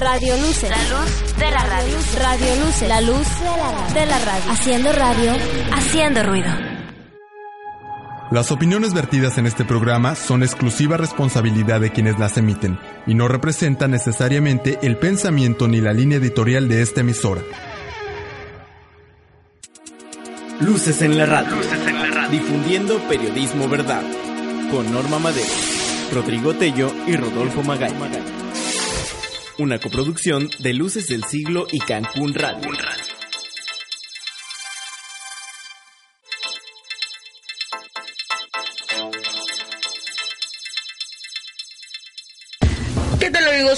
Radio Luces. La luz de la radio. Radio Luces. La luz de la radio. Haciendo radio. Haciendo ruido. Las opiniones vertidas en este programa son exclusiva responsabilidad de quienes las emiten y no representan necesariamente el pensamiento ni la línea editorial de esta emisora. Luces en la radio. Difundiendo periodismo verdad. Con Norma Madero, Rodrigo Tello y Rodolfo Magay. Una coproducción de Luces del Siglo y Cancún Radio.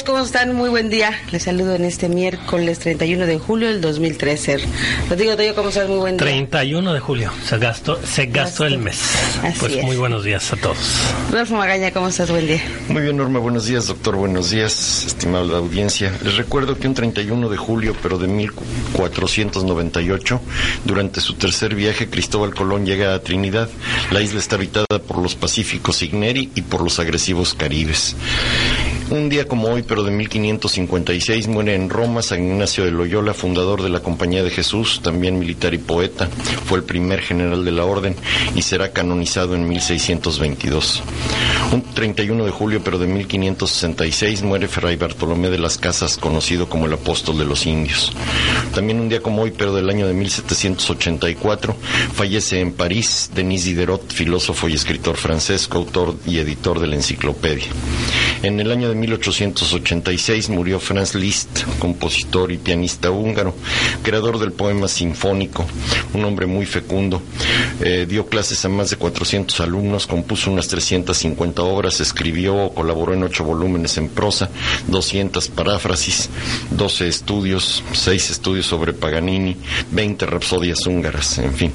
Amigos? ¿Cómo están? Muy buen día. Les saludo en este miércoles 31 de julio del 2013. Rodrigo Tello, ¿cómo estás? Muy buen día. 31 de julio, se gastó, se gastó el mes. Así pues es. muy buenos días a todos. Rodolfo Magaña, ¿cómo estás? Buen día. Muy bien, Norma. Buenos días, doctor. Buenos días, estimable audiencia. Les recuerdo que un 31 de julio, pero de 1498, durante su tercer viaje, Cristóbal Colón llega a Trinidad. La isla está habitada por los pacíficos Igneri y por los agresivos caribes. Un día como hoy, pero de 1556, muere en Roma San Ignacio de Loyola, fundador de la Compañía de Jesús, también militar y poeta. Fue el primer general de la orden y será canonizado en 1622. Un 31 de julio, pero de 1566, muere Fray Bartolomé de las Casas, conocido como el apóstol de los indios. También un día como hoy, pero del año de 1784, fallece en París Denis Diderot, filósofo y escritor francés, coautor y editor de la enciclopedia. En el año de 1886 murió Franz Liszt, compositor y pianista húngaro, creador del poema sinfónico, un hombre muy fecundo. Eh, dio clases a más de 400 alumnos, compuso unas 350 obras, escribió o colaboró en ocho volúmenes en prosa, 200 paráfrasis, 12 estudios, 6 estudios sobre Paganini, 20 rapsodias húngaras, en fin.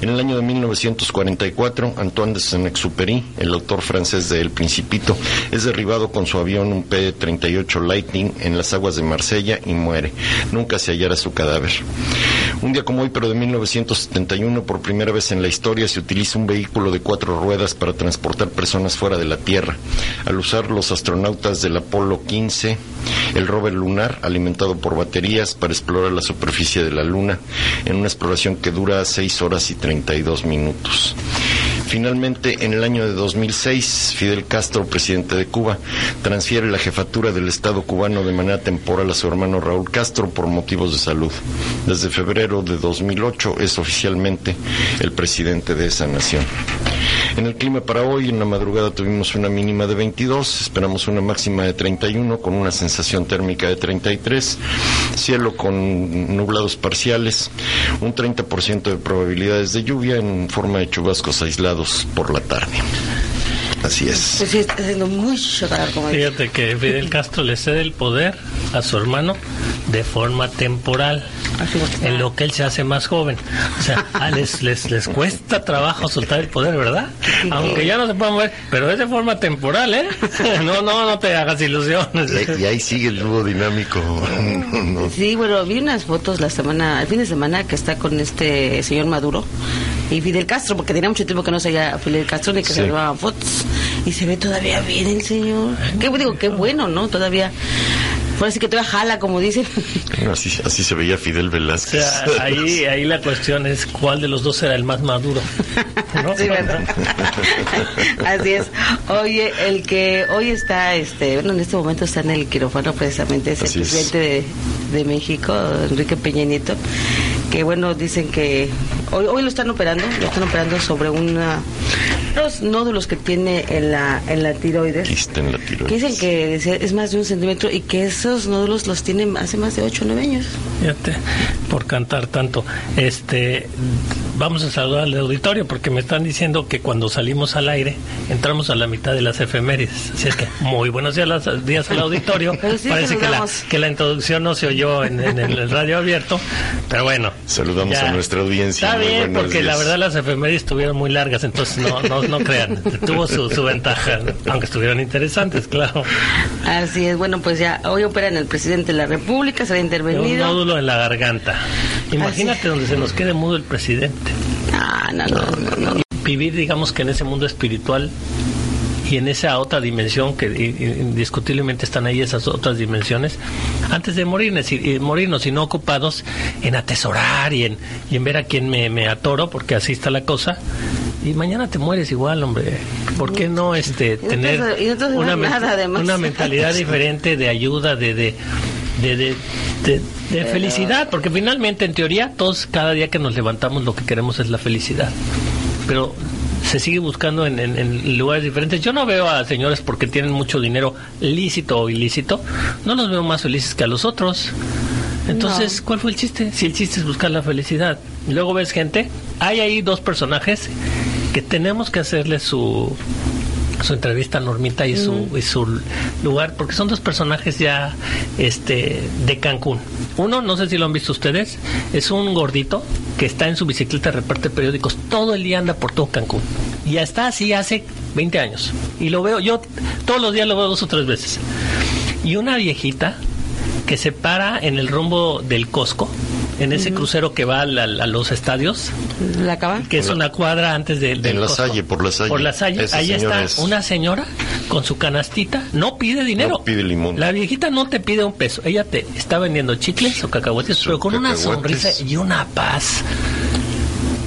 En el año de 1944, Antoine de Saint-Exupéry, el autor francés de El Principito, es derribado con su avión un P-38 Lightning en las aguas de Marsella y muere. Nunca se hallará su cadáver. Un día como hoy, pero de 1971, por primera vez en la historia se utiliza un vehículo de cuatro ruedas para transportar personas fuera de la Tierra. Al usar los astronautas del Apolo 15, el rover lunar, alimentado por baterías para explorar la superficie de la Luna, en una exploración que dura 6 horas y 32 minutos. Finalmente, en el año de 2006, Fidel Castro, presidente de Cuba, transfiere la jefatura del Estado cubano de manera temporal a su hermano Raúl Castro por motivos de salud. Desde febrero de 2008 es oficialmente el presidente de esa nación. En el clima para hoy, en la madrugada tuvimos una mínima de 22, esperamos una máxima de 31 con una sensación térmica de 33, cielo con nublados parciales, un 30% de probabilidades de lluvia en forma de chubascos aislados por la tarde. Así es. Pues sí, está haciendo mucho como. Fíjate que Fidel Castro le cede el poder a su hermano de forma temporal, Así es. en lo que él se hace más joven. O sea, a les, les, les cuesta trabajo soltar el poder, ¿verdad? Aunque ya no se pueden mover, pero es de forma temporal, ¿eh? No, no, no te hagas ilusiones. Y, y ahí sigue el dúo dinámico. No, Sí, bueno, vi unas fotos la semana, el fin de semana que está con este señor Maduro y Fidel Castro, porque tenía mucho tiempo que no se veía Fidel Castro ni que Sí. se llevaban fotos. Y se ve todavía bien el señor. Qué digo, qué bueno, ¿no? Todavía. Por así que todavía jala, como dicen. Así, así se veía Fidel O Velázquez. sea, ahí, ahí la cuestión es cuál de los dos era el más maduro. ¿no? Sí, ¿verdad? Así es. Oye, el que hoy está, este, bueno, en este momento está en el quirófano precisamente es el Así es. presidente de, de México, Enrique Peña Nieto, que bueno, dicen que hoy, hoy lo están operando, lo están operando sobre una, los nódulos que tiene en la, en la tiroides. Quista en la Que tiroides. dicen que decía, es más de un centímetro y que esos nódulos los tienen hace más de 8 o 9 años. Fíjate, por cantar tanto. Este, vamos a saludar al auditorio porque me están diciendo que cuando salimos al aire entramos a la mitad de las efemérides. Así es que muy buenos días, las- días al auditorio. Sí Parece que la, que la introducción no se oyó en, en el radio abierto, pero bueno. Saludamos a nuestra audiencia. Está bien, porque la verdad las efemérides estuvieron muy largas, entonces no, no, no crean. Tuvo su, su ventaja, aunque estuvieron interesantes, claro. Así es, bueno, pues ya hoy operan el presidente de la República, será Un intervenido. nódulo en la garganta. Imagínate donde se nos quede mudo el presidente. Ah, no, no, no, no. vivir, digamos que en ese mundo espiritual y en esa otra dimensión que indiscutiblemente están ahí esas otras dimensiones antes de morirnos y, morirnos y no ocupados en atesorar y en, y en ver a quién me, me atoro porque así está la cosa y mañana te mueres igual, hombre. ¿Por qué no este tener una, una mentalidad diferente de ayuda, de, de, de, de, felicidad? Porque finalmente, en teoría, todos cada día que nos levantamos lo que queremos es la felicidad. Pero se sigue buscando en, en, lugares diferentes. Yo no veo a señores porque tienen mucho dinero lícito o ilícito, no los veo más felices que a los otros. Entonces, ¿cuál fue el chiste? Si el chiste es buscar la felicidad. Luego ves gente, hay ahí dos personajes que tenemos que hacerle su su entrevista a Normita y su, y su lugar, porque son dos personajes ya este de Cancún. Uno, no sé si lo han visto ustedes, es un gordito que está en su bicicleta, reparte periódicos, todo el día anda por todo Cancún. Y ya está así hace 20 años. Y lo veo, yo todos los días lo veo dos o tres veces. Y una viejita que se para en el rumbo del Costco en ese crucero que va a, los estadios. ¿La acaba? Que es una cuadra antes de, del. En la Salle, por la Salle. Por la Salle. Ahí está una señora con su canastita, no pide dinero. No pide limón. La viejita no te pide un peso. Ella te está vendiendo chicles o cacahuetes, pero con una sonrisa y una paz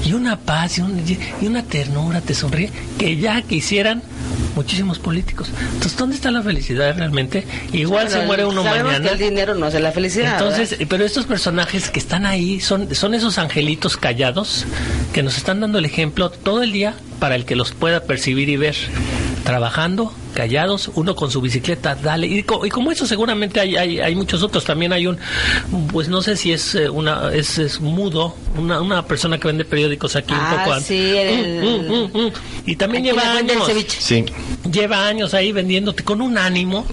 y una paz y, una ternura te sonríe que ya quisieran muchísimos políticos. Entonces, ¿dónde está la felicidad realmente? Igual se muere uno mañana. Que el dinero no hace la felicidad. Entonces, pero estos personajes que están ahí son, son esos angelitos callados que nos están dando el ejemplo todo el día para el que los pueda percibir y ver trabajando, callados, uno con su bicicleta, dale. Y, como eso seguramente hay, hay, hay, muchos otros. También hay un, pues no sé si es eh, una, es, es mudo, una, una persona que vende periódicos aquí un ah, poco Sí, mm, mm, mm, y también lleva años. Sí. Lleva años ahí vendiéndote con un ánimo.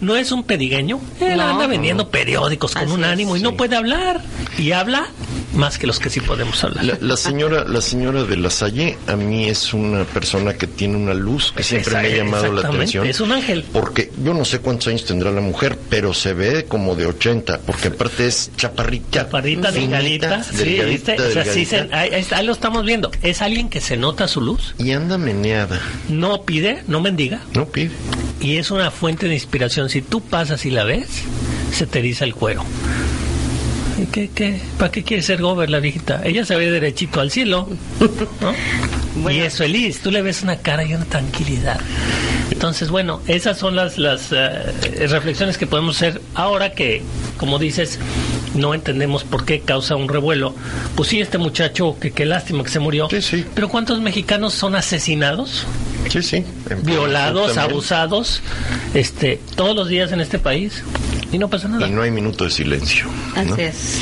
no es un pedigueño. Él anda vendiendo periódicos con un ánimo y no puede hablar. Y habla más que los que sí podemos hablar. La, señora, la señora de la Salle, a mí es una persona que tiene una luz que siempre me ha llamado la atención. Es un ángel. Porque yo no sé cuántos años tendrá la mujer, pero se ve como de 80, porque aparte es chaparrita. Chaparrita, delgadita. Sí, ahí, lo estamos viendo. Es alguien que se nota su luz. Y anda meneada. No pide, no mendiga. No pide. Y es una fuente de inspiración. Si tú pasas y la ves, se te eriza el cuero. ¿Qué, qué, ¿Para qué quiere ser gober la viejita? Ella se ve derechito al cielo. Y es feliz. Tú le ves una cara y una tranquilidad. Entonces, bueno, esas son las, las eh, reflexiones que podemos hacer ahora que, como dices, no entendemos por qué causa un revuelo. Pues sí, este muchacho, que qué lástima que se murió. Sí, sí. Pero ¿cuántos mexicanos son asesinados? Sí, sí. Violados, abusados, este, todos los días en este país y no pasa nada. Y no hay minuto de silencio. Así es.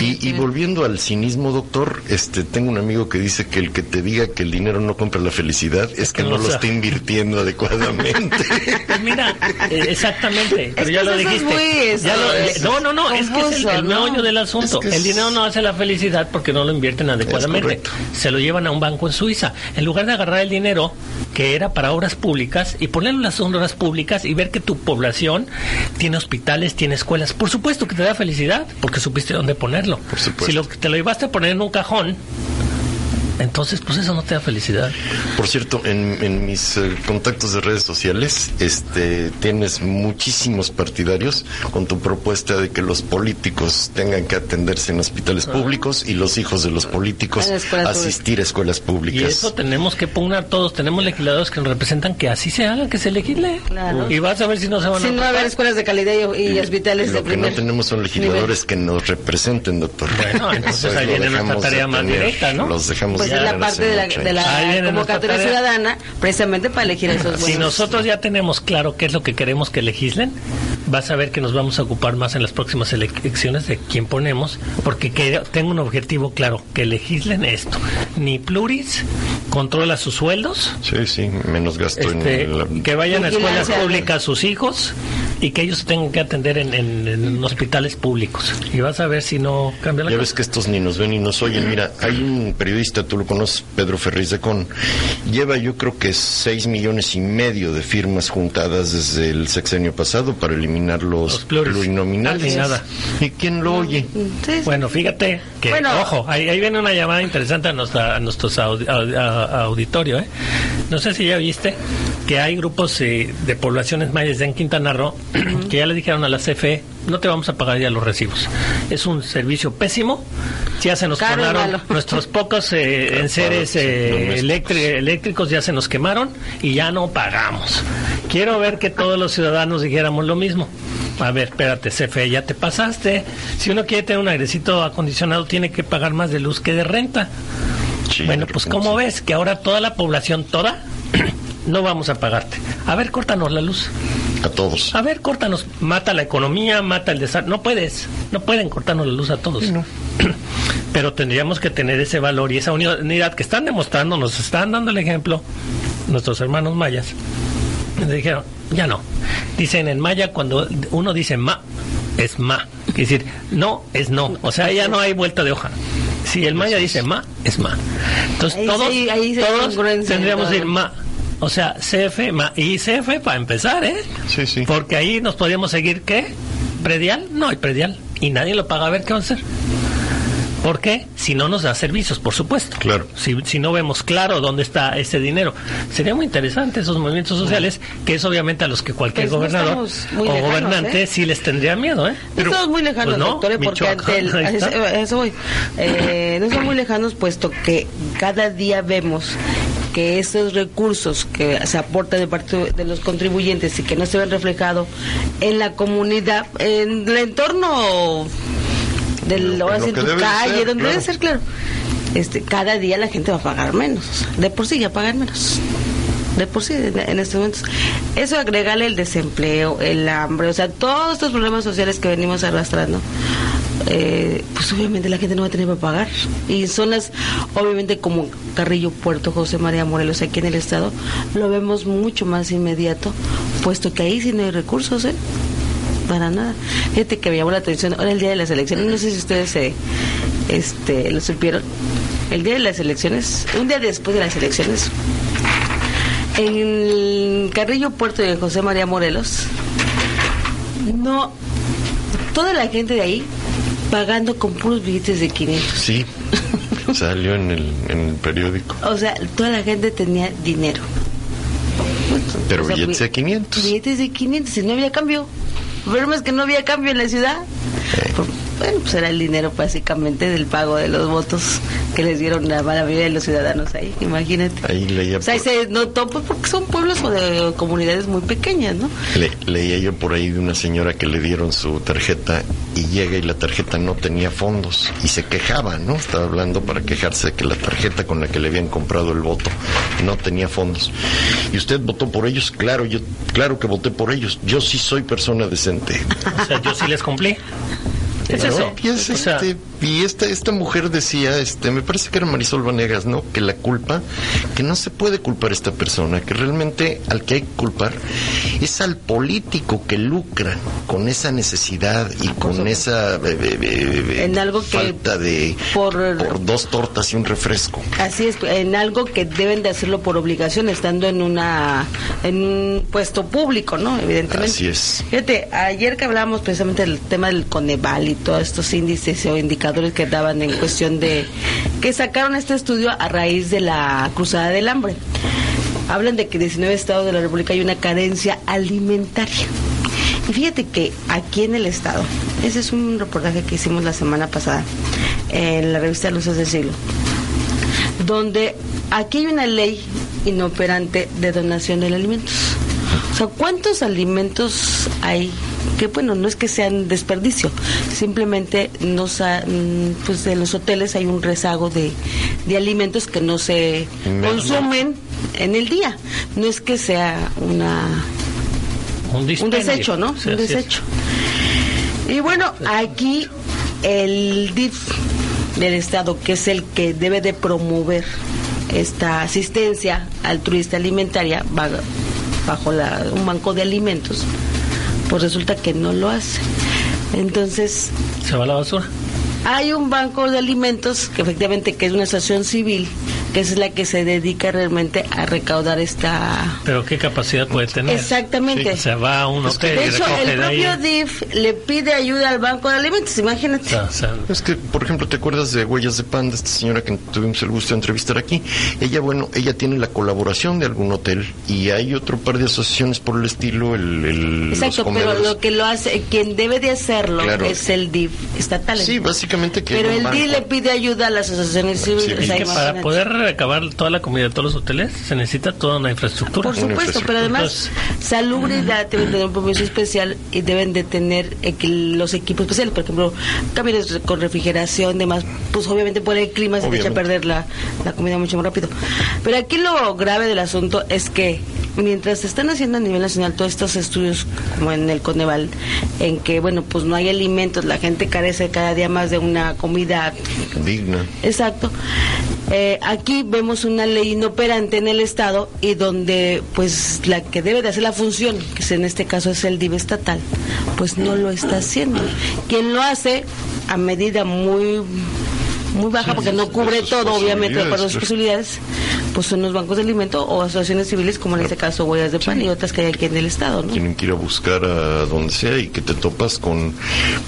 Y, volviendo al cinismo, doctor, este, tengo un amigo que dice que el que te diga que el dinero no compra la felicidad es, que, no, lo está invirtiendo adecuadamente. Pues mira, eh, exactamente, pero ya lo dijiste. no, no, no, es que es el, meollo del asunto. el dinero no hace la felicidad porque no lo invierten adecuadamente. Se lo llevan a un banco en Suiza. En lugar de agarrar el dinero que era para obras públicas y ponerlo en las obras públicas y ver que tu población tiene hospitales, tiene escuelas. Por supuesto que te da felicidad porque supiste dónde ponerlo. Si lo, te lo llevaste a poner en un cajón, entonces, pues eso no te da felicidad. Por cierto, en, mis eh, contactos de redes sociales, este, tienes muchísimos partidarios con tu propuesta de que los políticos tengan que atenderse en hospitales ah. públicos y los hijos de los políticos asistir a escuelas públicas. Y eso tenemos que pugnar todos. Tenemos legisladores que nos representan que así se haga, que se legisle. Y vas a ver si no se van a. Si no va a haber escuelas de calidad y, hospitales de primer Lo que no tenemos son legisladores que nos representen, doctor. Bueno, entonces ahí viene nuestra tarea más directa, ¿no? Los dejamos pues es la parte de la, de la convocatoria ciudadana precisamente para elegir esos buenos. Si nosotros ya tenemos claro qué es lo que queremos que legislen, vas a ver que nos vamos a ocupar más en las próximas elecciones de quién ponemos, porque que, tengo un objetivo claro, que legislen esto. Ni pluris controla sus sueldos. Sí, sí, menos gasto en este, Que vayan a escuelas públicas sus hijos y que ellos tengan que atender en, en- en hospitales públicos. Y vas a ver si no cambia la Ya cosa. ves que estos ni nos ven ni nos oyen. Mira, hay un periodista, tú lo conoces, Pedro Ferriz de Con. Lleva yo creo que seis millones y medio de firmas juntadas desde el sexenio pasado para eliminar los, Los pluris. plurinominales. Y nada. ¿Y quién lo oye? Sí. Bueno, fíjate que, Bueno. ojo, ahí, ahí viene una llamada interesante a, nuestra, a nuestros audi- a- a- auditorio. ¿eh? No sé si ya viste que hay grupos eh, de poblaciones mayas en Quintana Roo que ya le dijeron a la CFE, no te vamos a pagar ya los recibos. Es un servicio pésimo. Ya se nos Caro quemaron nuestros pocos eh, enseres eh, eléctri- eléctricos, ya se nos quemaron y ya no pagamos. Quiero ver que todos los ciudadanos dijéramos lo mismo. A ver, espérate, CFE, ya te pasaste. Si uno quiere tener un airecito acondicionado, tiene que pagar más de luz que de renta. Sí, bueno, pues ¿cómo sí. ves que ahora toda la población, toda, no vamos a pagarte? A ver, córtanos la luz. A todos. A ver, córtanos. Mata la economía, mata el desastre. No puedes. No pueden cortarnos la luz a todos. Pero tendríamos que tener ese valor y esa unidad que están demostrando, nos están dando el ejemplo nuestros hermanos mayas. Dijeron, ya no. Dicen en maya cuando uno dice ma, es ma. Es decir, no es no. O sea, ya no hay vuelta de hoja. Si el maya dice ma, es ma. Entonces Ahí todos, sí- ahí sí hay todos tendríamos que decir ma. O sea, CF. Y CF para empezar, ¿eh? Sí, sí. Porque ahí nos podríamos seguir, ¿qué? ¿Predial? No hay predial. Y nadie lo paga. A ver qué va a hacer. ¿Por qué? Si no nos da servicios, por supuesto. Claro. Si, si no vemos claro dónde está ese dinero. Sería muy interesante esos movimientos sociales, que es obviamente a los que cualquier Pues gobernador o lejanos, gobernante ¿eh? sí les tendría miedo, ¿eh? No estamos muy lejanos, pues no, doctor, ¿eh? porque ante el, eso voy. Eh, no estamos muy lejanos, puesto que cada día vemos que esos recursos que se aportan de parte de los contribuyentes y que no se ven reflejados en la comunidad, en el entorno del Lo- lo en tu de calle, ser, donde claro. debe ser claro. Este, cada día la gente va a pagar menos. o sea, de por sí ya pagan menos. De por sí, en, en estos momentos. Eso agregarle el desempleo, el hambre, o sea, todos estos problemas sociales que venimos arrastrando, eh, pues obviamente la gente no va a tener para pagar. Y zonas, obviamente como Carrillo, Puerto José María Morelos, aquí en el estado, lo vemos mucho más inmediato, puesto que ahí sí no hay recursos, ¿eh? Para nada. Fíjate que me llamó la atención, ahora el día de las elecciones, no sé si ustedes eh, este, lo supieron, el día de las elecciones, un día después de las elecciones, en el Carrillo Puerto de José María Morelos, no, toda la gente de ahí pagando con puros billetes de 500. Sí. Salió en el, en el periódico. O sea, toda la gente tenía dinero. Pero O sea, billetes bi- de 500. Billetes de 500 y no había cambio. El problema es que no había cambio en la ciudad. Por- bueno, pues era el dinero básicamente del pago de los votos que les dieron a la mayoría de los ciudadanos ahí, imagínate. Ahí leía O sea, ahí por- se notó pues, porque son pueblos o de comunidades muy pequeñas, ¿no? Le- leía yo por ahí de una señora que le dieron su tarjeta y llega y la tarjeta no tenía fondos y se quejaba, ¿no? Estaba hablando para quejarse de que la tarjeta con la que le habían comprado el voto no tenía fondos. ¿Y usted votó por ellos? Claro, yo claro que voté por ellos. Yo sí soy persona decente. O sea, yo sí les cumplí. Es ¿No? eso. Y, es, este, y esta, esta mujer decía, este, me parece que era Marisol Vanegas, ¿no? Que la culpa, que no se puede culpar a esta persona, que realmente al que hay que culpar es al político que lucra con esa necesidad y con esa eh, eh, eh, En algo que falta de por- por dos tortas y un refresco. Así es, en algo que deben de hacerlo por obligación, estando en una en un puesto público, ¿no? Evidentemente. Así es. Fíjate, ayer que hablábamos precisamente del tema del Coneval y todos estos índices o indicadores que daban en cuestión de que sacaron este estudio a raíz de la cruzada del hambre. Hablan de que en 19 estados de la República hay una carencia alimentaria. Y fíjate que aquí en el estado, ese es un reportaje que hicimos la semana pasada en la revista Luces del Siglo, donde aquí hay una ley inoperante de donación de alimentos. O sea, ¿cuántos alimentos hay? Que bueno, no es que sean desperdicio, simplemente no sa- mm, pues en los hoteles hay un rezago de, de alimentos que no se Me- consumen en el día. No es que sea una un, desecho, ¿no? Sí, un es. desecho. Y bueno, aquí el DIF del Estado, que es el que debe de promover esta asistencia altruista alimentaria va- bajo la- un banco de alimentos, pues resulta que no lo hace. Entonces... Se va a la basura. Hay un banco de alimentos que efectivamente que es una estación civil que es la que se dedica realmente a recaudar esta... Pero ¿qué capacidad puede tener? Exactamente. se va a un hotel de hecho, el propio DIF le pide ayuda al Banco de Alimentos, imagínate. O sea, Es que, por ejemplo, ¿te acuerdas de Huellas de Pan, de esta señora que tuvimos el gusto de entrevistar aquí? Ella, bueno, ella tiene la colaboración de algún hotel y hay otro par de asociaciones por el estilo, el... el los Exacto, pero lo que lo hace, quien debe de hacerlo Claro. es el DIF estatal. Sí, básicamente que... Pero el DIF le pide ayuda a las asociaciones civiles. Sí, o sea, es que para poder recabar toda la comida de todos los hoteles se necesita toda una infraestructura. Por supuesto, pero además salubridad deben tener un permiso especial y deben de tener eh, los equipos especiales, por ejemplo, camiones con refrigeración, demás, pues obviamente por el clima se te echa a perder la, la comida mucho más rápido. Pero aquí lo grave del asunto es que mientras se están haciendo a nivel nacional todos estos estudios como en el Coneval, en que bueno, pues no hay alimentos, la gente carece cada día más de una comida Digna. Exacto. Eh, aquí vemos una ley inoperante en el Estado y donde pues la que debe de hacer la función, que es en este caso es el DIV estatal, pues no lo está haciendo. Quien lo hace a medida muy muy baja porque no cubre todo obviamente de acuerdo a sus posibilidades, posibilidades pues son los bancos de alimento o asociaciones civiles como en este caso huellas de pan y otras que hay aquí en el estado ¿no? Tienen que ir a buscar a donde sea y que te topas con,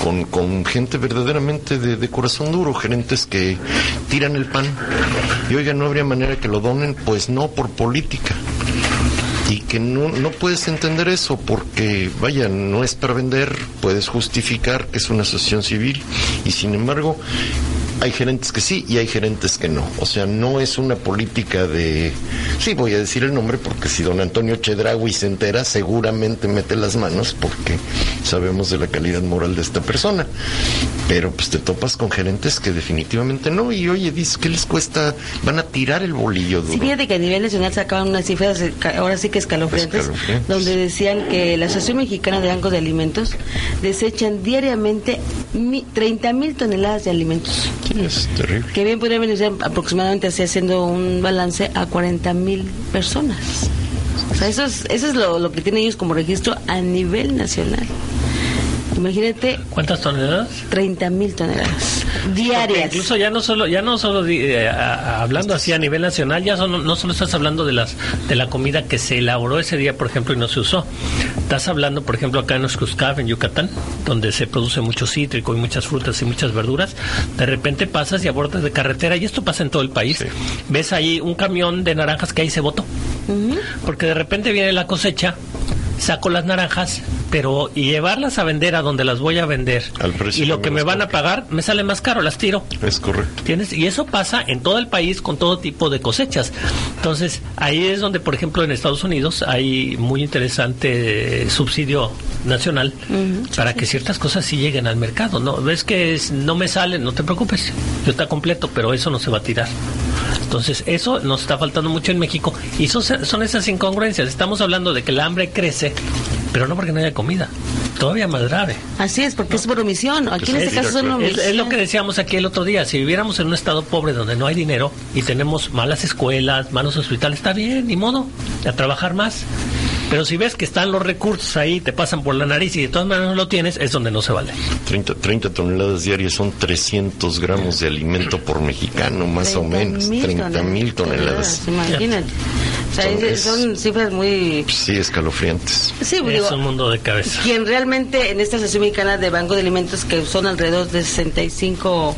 con, con gente verdaderamente de, de corazón duro, gerentes que tiran el pan y oiga, no habría manera que lo donen, pues no, por política. Y que no, no puedes entender eso porque, vaya, no es para vender, puedes justificar que es una asociación civil y sin embargo hay gerentes que sí y hay gerentes que no. O sea, no es una política de... Sí, voy a decir el nombre porque si don Antonio Chedraui se entera, seguramente mete las manos porque sabemos de la calidad moral de esta persona. Pero pues te topas con gerentes que definitivamente no. Y oye, dices, ¿qué les cuesta? Van a tirar el bolillo duro. Sí, fíjate que a nivel nacional sacaban unas cifras, eh, ahora sí que escalofriantes, Escalofriantes. donde decían que la Asociación Mexicana de Bancos de Alimentos desechan diariamente 30 mil toneladas de alimentos, Es terrible. que bien podrían venir aproximadamente así haciendo un balance a 40 mil personas. O sea, eso es, eso es lo que tienen ellos como registro a nivel nacional. Imagínate ¿Cuántas toneladas? 30 mil toneladas Porque diarias. incluso ya no solo ya no solo eh, a- hablando así a nivel nacional ya son- no solo estás hablando de las de la comida que se elaboró ese día por ejemplo y no se usó. Estás hablando por ejemplo acá en Oxcuscab en Yucatán donde se produce mucho cítrico y muchas frutas y muchas verduras. De repente pasas y a bordes de carretera y esto pasa en todo el país. Ves ahí un camión de naranjas que ahí se botó. Porque de repente viene la cosecha saco las naranjas, pero y llevarlas a vender a donde las voy a vender Al precio y lo que me van a pagar me sale más caro, las tiro. Es correcto. ¿Tienes? Y eso pasa en todo el país con todo tipo de cosechas. Entonces, ahí es donde, por ejemplo, en Estados Unidos hay muy interesante subsidio nacional para que ciertas cosas sí lleguen al mercado. No, ves que es- no me salen, no te preocupes, yo está completo, pero eso no se va a tirar. Entonces, eso nos está faltando mucho en México y son, son esas incongruencias. Estamos hablando de que el hambre crece, pero no porque no haya comida. Todavía más grave. Así es, porque es por omisión. Aquí en Es- este caso son es- Es, omisión. es lo que decíamos aquí el otro día. Si viviéramos en un estado pobre donde no hay dinero y tenemos malas escuelas, malos hospitales, está bien, ni modo, a trabajar más. Pero si ves que están los recursos ahí, te pasan por la nariz y de todas maneras no lo tienes, es donde no se vale. 30, 30 toneladas diarias son 300 gramos de alimento por mexicano, más o menos. 30 mil toneladas. Imagínate. O sea, Son- es- es- son cifras muy... Sí, escalofriantes. Sí, Es digo, un mundo de cabeza. quien realmente en esta Asociación Mexicana de Banco de Alimentos, que son alrededor de 65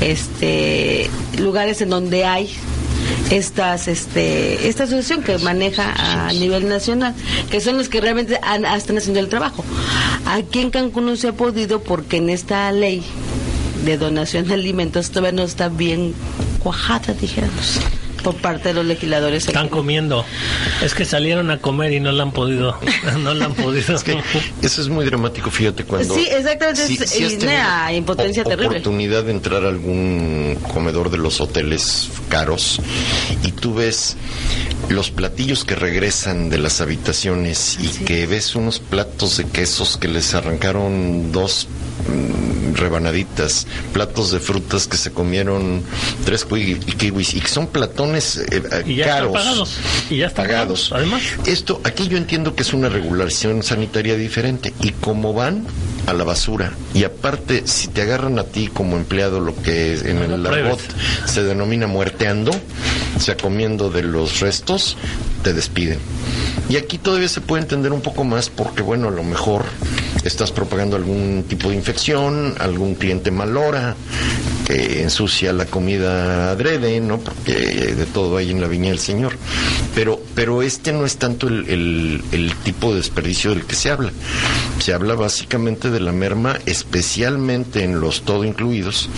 este, lugares en donde hay estas este esta asociación que maneja a nivel nacional que son los que realmente han- están haciendo el trabajo. Aquí en Cancún no se ha podido porque en esta ley de donación de alimentos todavía no está bien cuajada dijéramos por parte de los legisladores Están aquí. comiendo. Es que salieron a comer y no la han podido. No la han podido. Es que eso es muy dramático, fíjate, cuando... Sí, exactamente, es- tenido una impotencia terrible. oportunidad de entrar a algún comedor de los hoteles caros y tú ves los platillos que regresan de las habitaciones y que ves unos platos de quesos que les arrancaron dos rebanaditas, platos de frutas que se comieron tres kiwi- kiwis y que son platones eh, eh, Y ya están caros. pagados. Y ya están pagados. pagados, además. Esto, aquí yo entiendo que es una regulación sanitaria diferente. Y como van a la basura, y aparte, si te agarran a ti como empleado, lo que en No el argot se denomina muerteando, o sea, comiendo de los restos, te despiden. Y aquí todavía se puede entender un poco más porque, bueno, a lo mejor estás propagando algún tipo de infección, algún cliente malora, que ensucia la comida adrede, ¿no? Porque de todo hay en la viña del Señor. Pero, pero este no es tanto el, el- el tipo de desperdicio del que se habla. Se habla básicamente de la merma, especialmente en los todo incluidos,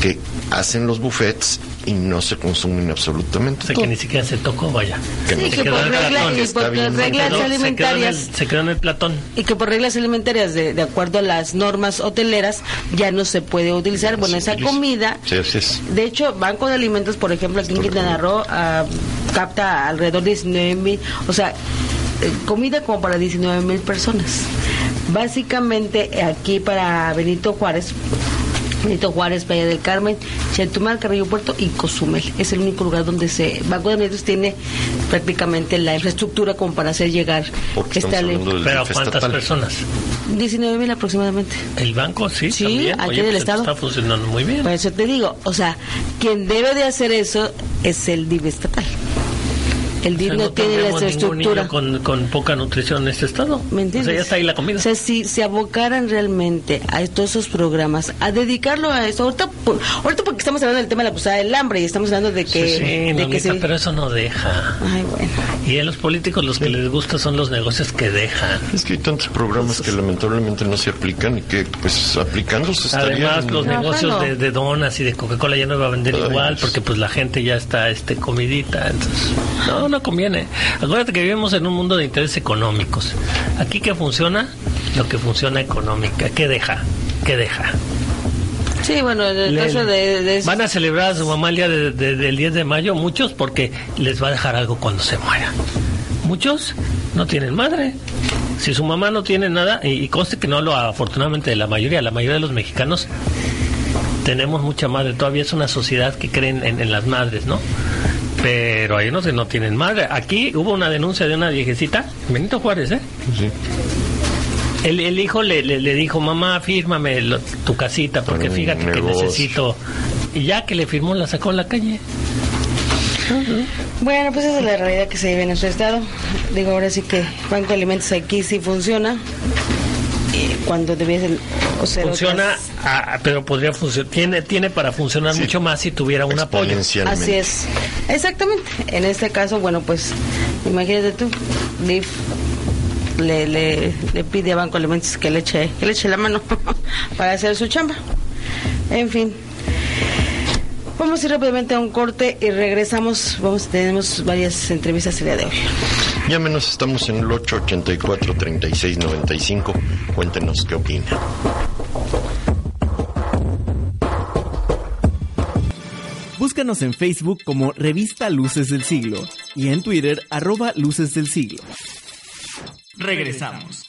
que hacen los buffets y no se consumen absolutamente O sea, todo. que ni siquiera se tocó, vaya. Que no Sí, se que quedó por regla, y reglas Quedó- se, quedó en el, alimentarias se quedó en el platón. y que por reglas alimentarias de, de acuerdo a las normas hoteleras ya no se puede utilizar bueno se esa utiliza. comida Sí, así es. de hecho Banco de Alimentos por ejemplo aquí en Quintana Roo ah, capta alrededor de 19 mil o sea eh, comida como para 19 mil personas básicamente aquí para Benito Juárez Benito Juárez, Playa del Carmen, Chetumal, Carrillo Puerto y Cozumel. Es el único lugar donde se Banco de Alimentos tiene prácticamente la infraestructura como para hacer llegar Porque esta ley. Pero ¿cuántas estatal. personas? 19 mil aproximadamente. El banco sí, Sí, también. aquí Oye, del pues, Estado. Está funcionando muy bien. Por eso te digo, o sea, quien debe de hacer eso es el DIV estatal. El O sea, DIV no, tiene la niño con, con poca nutrición en este estado. ¿Me O entiendes? sea, ya está ahí la comida. O sea, si se abocaran realmente a todos esos programas, a dedicarlo a eso, ahorita, por- ahorita porque estamos hablando del tema de la cruzada del hambre y estamos hablando de que... sí, sí, de que Normita, se- pero eso no deja. Ay, bueno. Y a los políticos los que les gusta son los negocios que dejan. Es que hay tantos programas que lamentablemente no se aplican y que, pues, aplicándose estarían... Además, los negocios de, de donas y de Coca-Cola ya no va a vender Ay, igual porque pues la gente ya está este comidita. Entonces, no, no conviene. Acuérdate que vivimos en un mundo de intereses económicos. Aquí que funciona lo que funciona económica. ¿Qué deja? ¿Qué deja? Sí, bueno, en el Le- caso de... de- Van a celebrar a su mamá el día de- de- del 10 de mayo, muchos porque les va a dejar algo cuando se muera. Muchos no tienen madre. Si su mamá no tiene nada, y, y conste que no lo afortunadamente de la mayoría, la mayoría de los mexicanos tenemos mucha madre. Todavía es una sociedad que creen en, en las madres, ¿no? Pero hay unos que no tienen madre. Aquí hubo una denuncia de una viejecita, Benito Juárez, ¿eh? Sí. El, el hijo le, le, le dijo, mamá, fírmame lo- tu casita, porque fíjate que necesito. Y ya que le firmó, la sacó a la calle. Bueno, pues esa es la realidad que se vive en nuestro estado. Digo, ahora sí que Banco de Alimentos aquí sí funciona. Eh, cuando debiese o ser Funciona, otras- ah, pero podría funcionar. Tiene, tiene para funcionar Sí. mucho más si tuviera un apoyo. Así es. Exactamente. En este caso, bueno, pues imagínate tú, DIF le, le, le pide a Banco de Alimentos que le eche, que le eche la mano para hacer su chamba. En fin. Vamos a ir rápidamente a un corte y regresamos. Vamos, tenemos varias entrevistas el día de hoy. Llámenos, estamos en el 884-3695. Cuéntenos qué opina. Búscanos en Facebook como Revista Luces del Siglo y en Twitter arroba Luces del Siglo. Regresamos.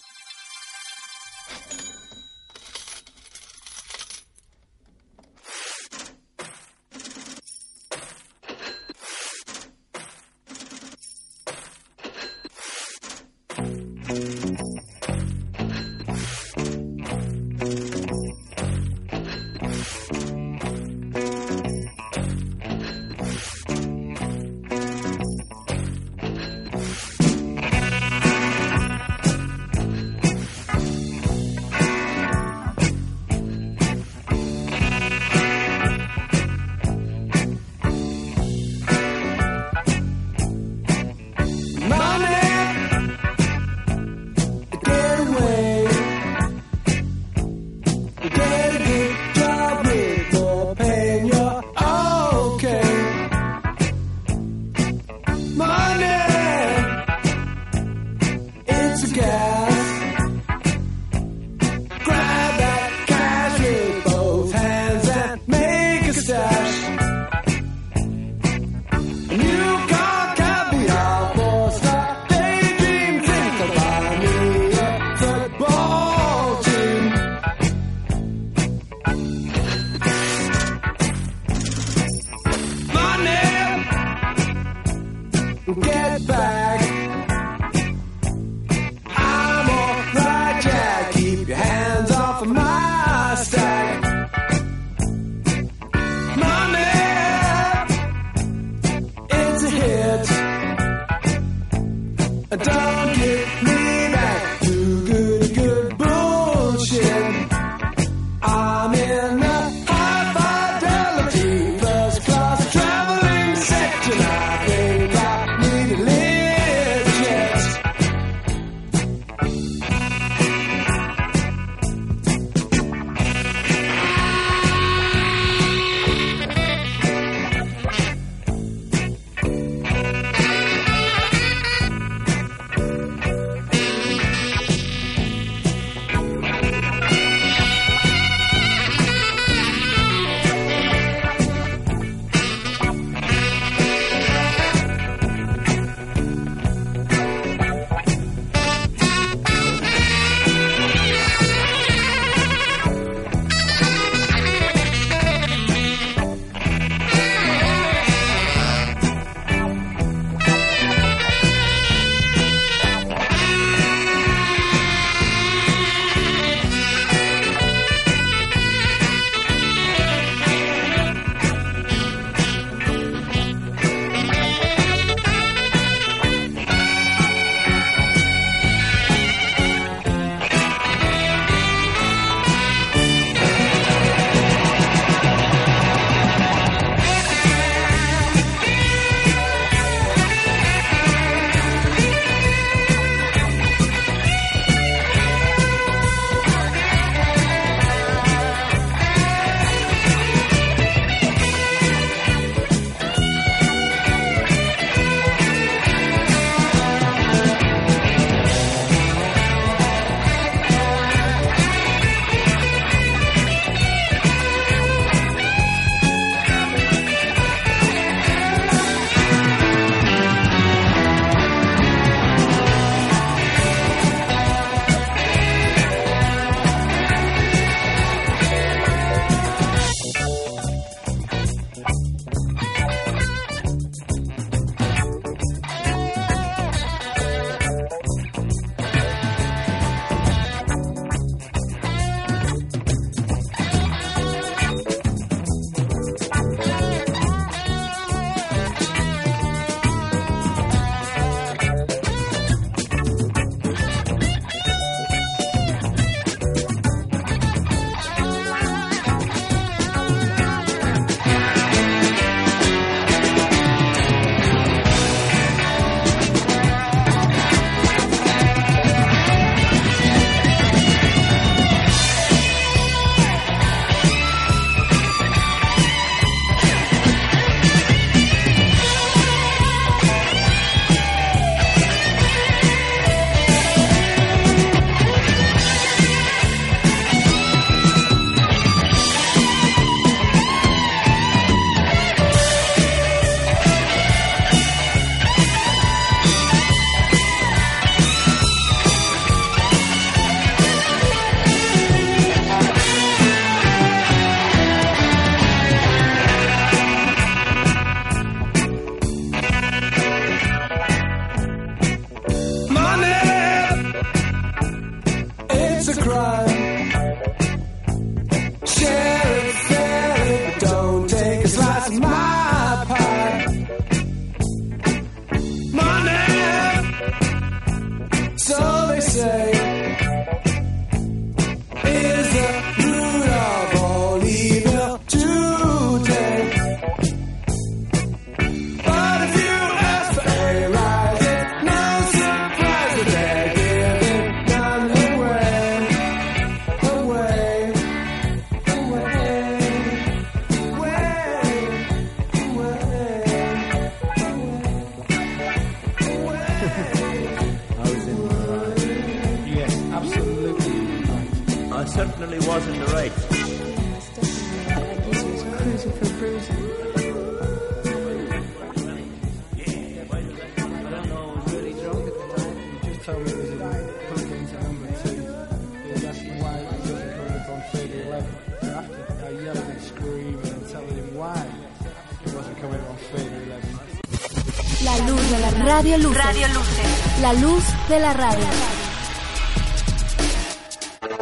La luz de la radio.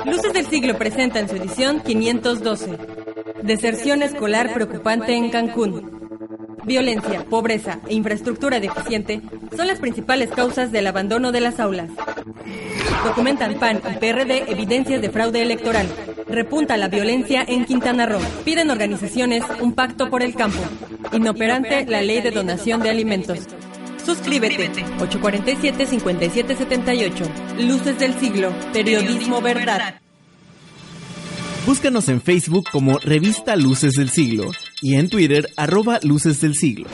Luces del Siglo presenta en su edición 512. Deserción escolar preocupante en Cancún. Violencia, pobreza e infraestructura deficiente son las principales causas del abandono de las aulas. Documentan PAN y PRD evidencias de fraude electoral. Repunta la violencia en Quintana Roo. Piden organizaciones un pacto por el campo. Inoperante la ley de donación de alimentos. Suscríbete. 847-5778. Luces del siglo. Periodismo verdad. Búscanos en Facebook como Revista Luces del Siglo y en Twitter arroba Luces del Siglo.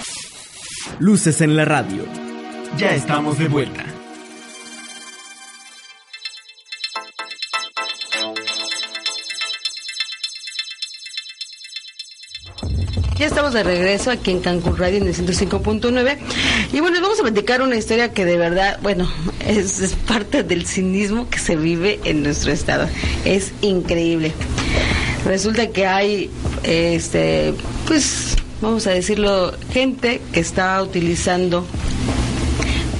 Luces en la radio. Ya estamos de vuelta. Ya estamos de regreso aquí en Cancún Radio en el 105.9 y bueno, les vamos a platicar una historia que de verdad, bueno, es, parte del cinismo que se vive en nuestro estado. Es increíble. Resulta que hay, este, pues, vamos a decirlo, gente que está utilizando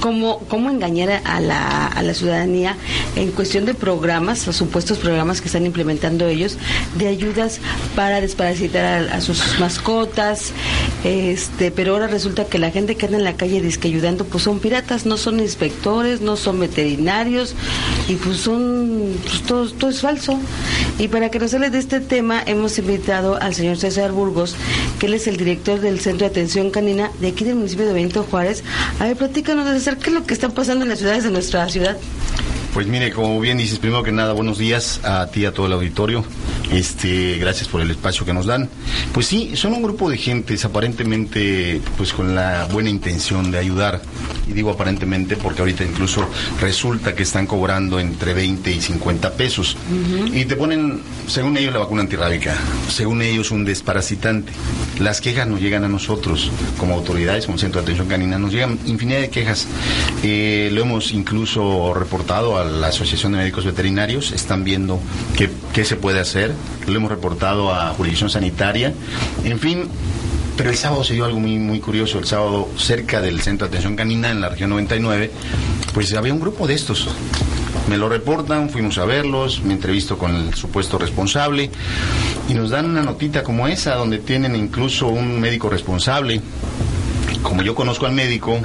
cómo, cómo engañar a la, a la ciudadanía en cuestión de programas, los supuestos programas que están implementando ellos, de ayudas para desparasitar a, sus mascotas, este, pero ahora resulta que la gente que anda en la calle disque ayudando, pues son piratas, no son inspectores, no son veterinarios, y pues son, pues todo, todo es falso. Y para que nos hable de este tema, hemos invitado al señor César Burgos, que él es el director del Centro de Atención Canina de aquí del municipio de Benito Juárez. A ver, platícanos, César, ¿qué es lo que está pasando en las ciudades de nuestra ciudad? Pues mire, como bien dices, primero que nada, buenos días a ti y a todo el auditorio. Este, gracias por el espacio que nos dan. Pues sí, son un grupo de gentes aparentemente pues con la buena intención de ayudar. Y digo aparentemente porque ahorita incluso resulta que están cobrando entre 20 y 50 pesos. Y te ponen, según ellos, la vacuna antirrábica, según ellos, un desparasitante. Las quejas nos llegan a nosotros, como autoridades, como Centro de Atención Canina, nos llegan infinidad de quejas. Eh, lo hemos incluso reportado a la Asociación de Médicos Veterinarios, están viendo qué, qué se puede hacer. Lo hemos reportado a Jurisdicción Sanitaria. En fin, pero el sábado se dio algo muy, muy curioso. El sábado, cerca del Centro de Atención Canina, en la región 99, pues había un grupo de estos. Me lo reportan, fuimos a verlos, me entrevisto con el supuesto responsable y nos dan una notita como esa, donde tienen incluso un médico responsable. Como yo conozco al médico,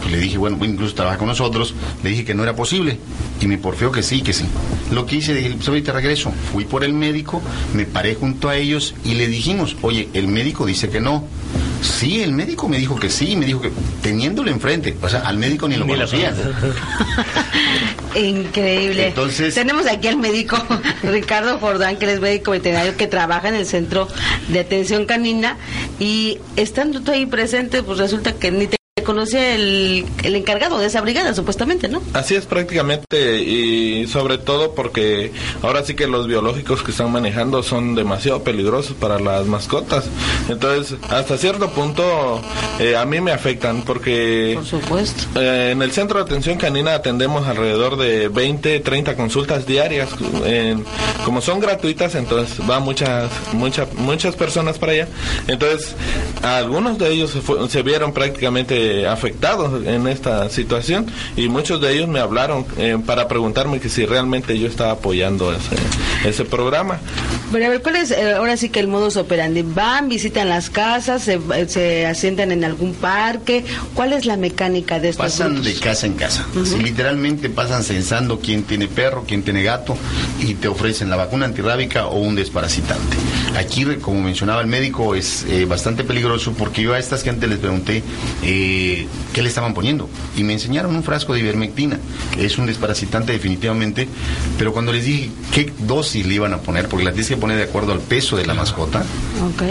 pues le dije, bueno, incluso trabaja con nosotros, le dije que no era posible. Y me porfió que sí, que sí. Lo que hice, dije, pues ahorita regreso. Fui por el médico, me paré junto a ellos y le dijimos, oye, el médico dice que no. Sí, el médico me dijo que sí, me dijo que teniéndolo enfrente, o sea, al médico ni lo Ni conocía. Increíble. Entonces- Tenemos aquí al médico Ricardo Jordán, que él es médico veterinario que trabaja en el centro de atención canina. Y estando tú ahí presente, pues resulta que ni te conocía el, el encargado de esa brigada, supuestamente, ¿no? Así es prácticamente y sobre todo porque ahora sí que los biológicos que están manejando son demasiado peligrosos para las mascotas. Entonces, hasta cierto punto eh, a mí me afectan porque Por supuesto. eh, en el centro de atención canina atendemos alrededor de 20, 30 consultas diarias. Eh, como son gratuitas, entonces van muchas, muchas, muchas personas para allá. Entonces, algunos de ellos se, fue- se vieron prácticamente afectados en esta situación y muchos de ellos me hablaron eh, para preguntarme que si realmente yo estaba apoyando ese, ese programa. Pero a ver, ¿cuál es eh, ahora sí que el modus operandi? ¿Van, visitan las casas, se, se asientan en algún parque? ¿Cuál es la mecánica de estos Pasan grupos? de casa en casa. Sí, literalmente pasan censando quién tiene perro, quién tiene gato y te ofrecen la vacuna antirrábica o un desparasitante. Aquí, como mencionaba el médico, es eh, bastante peligroso porque yo a estas gente les pregunté eh, qué le estaban poniendo y me enseñaron un frasco de ivermectina. Es un desparasitante definitivamente, pero cuando les dije qué dosis le iban a poner, porque la tienes que poner de acuerdo al peso de la mascota,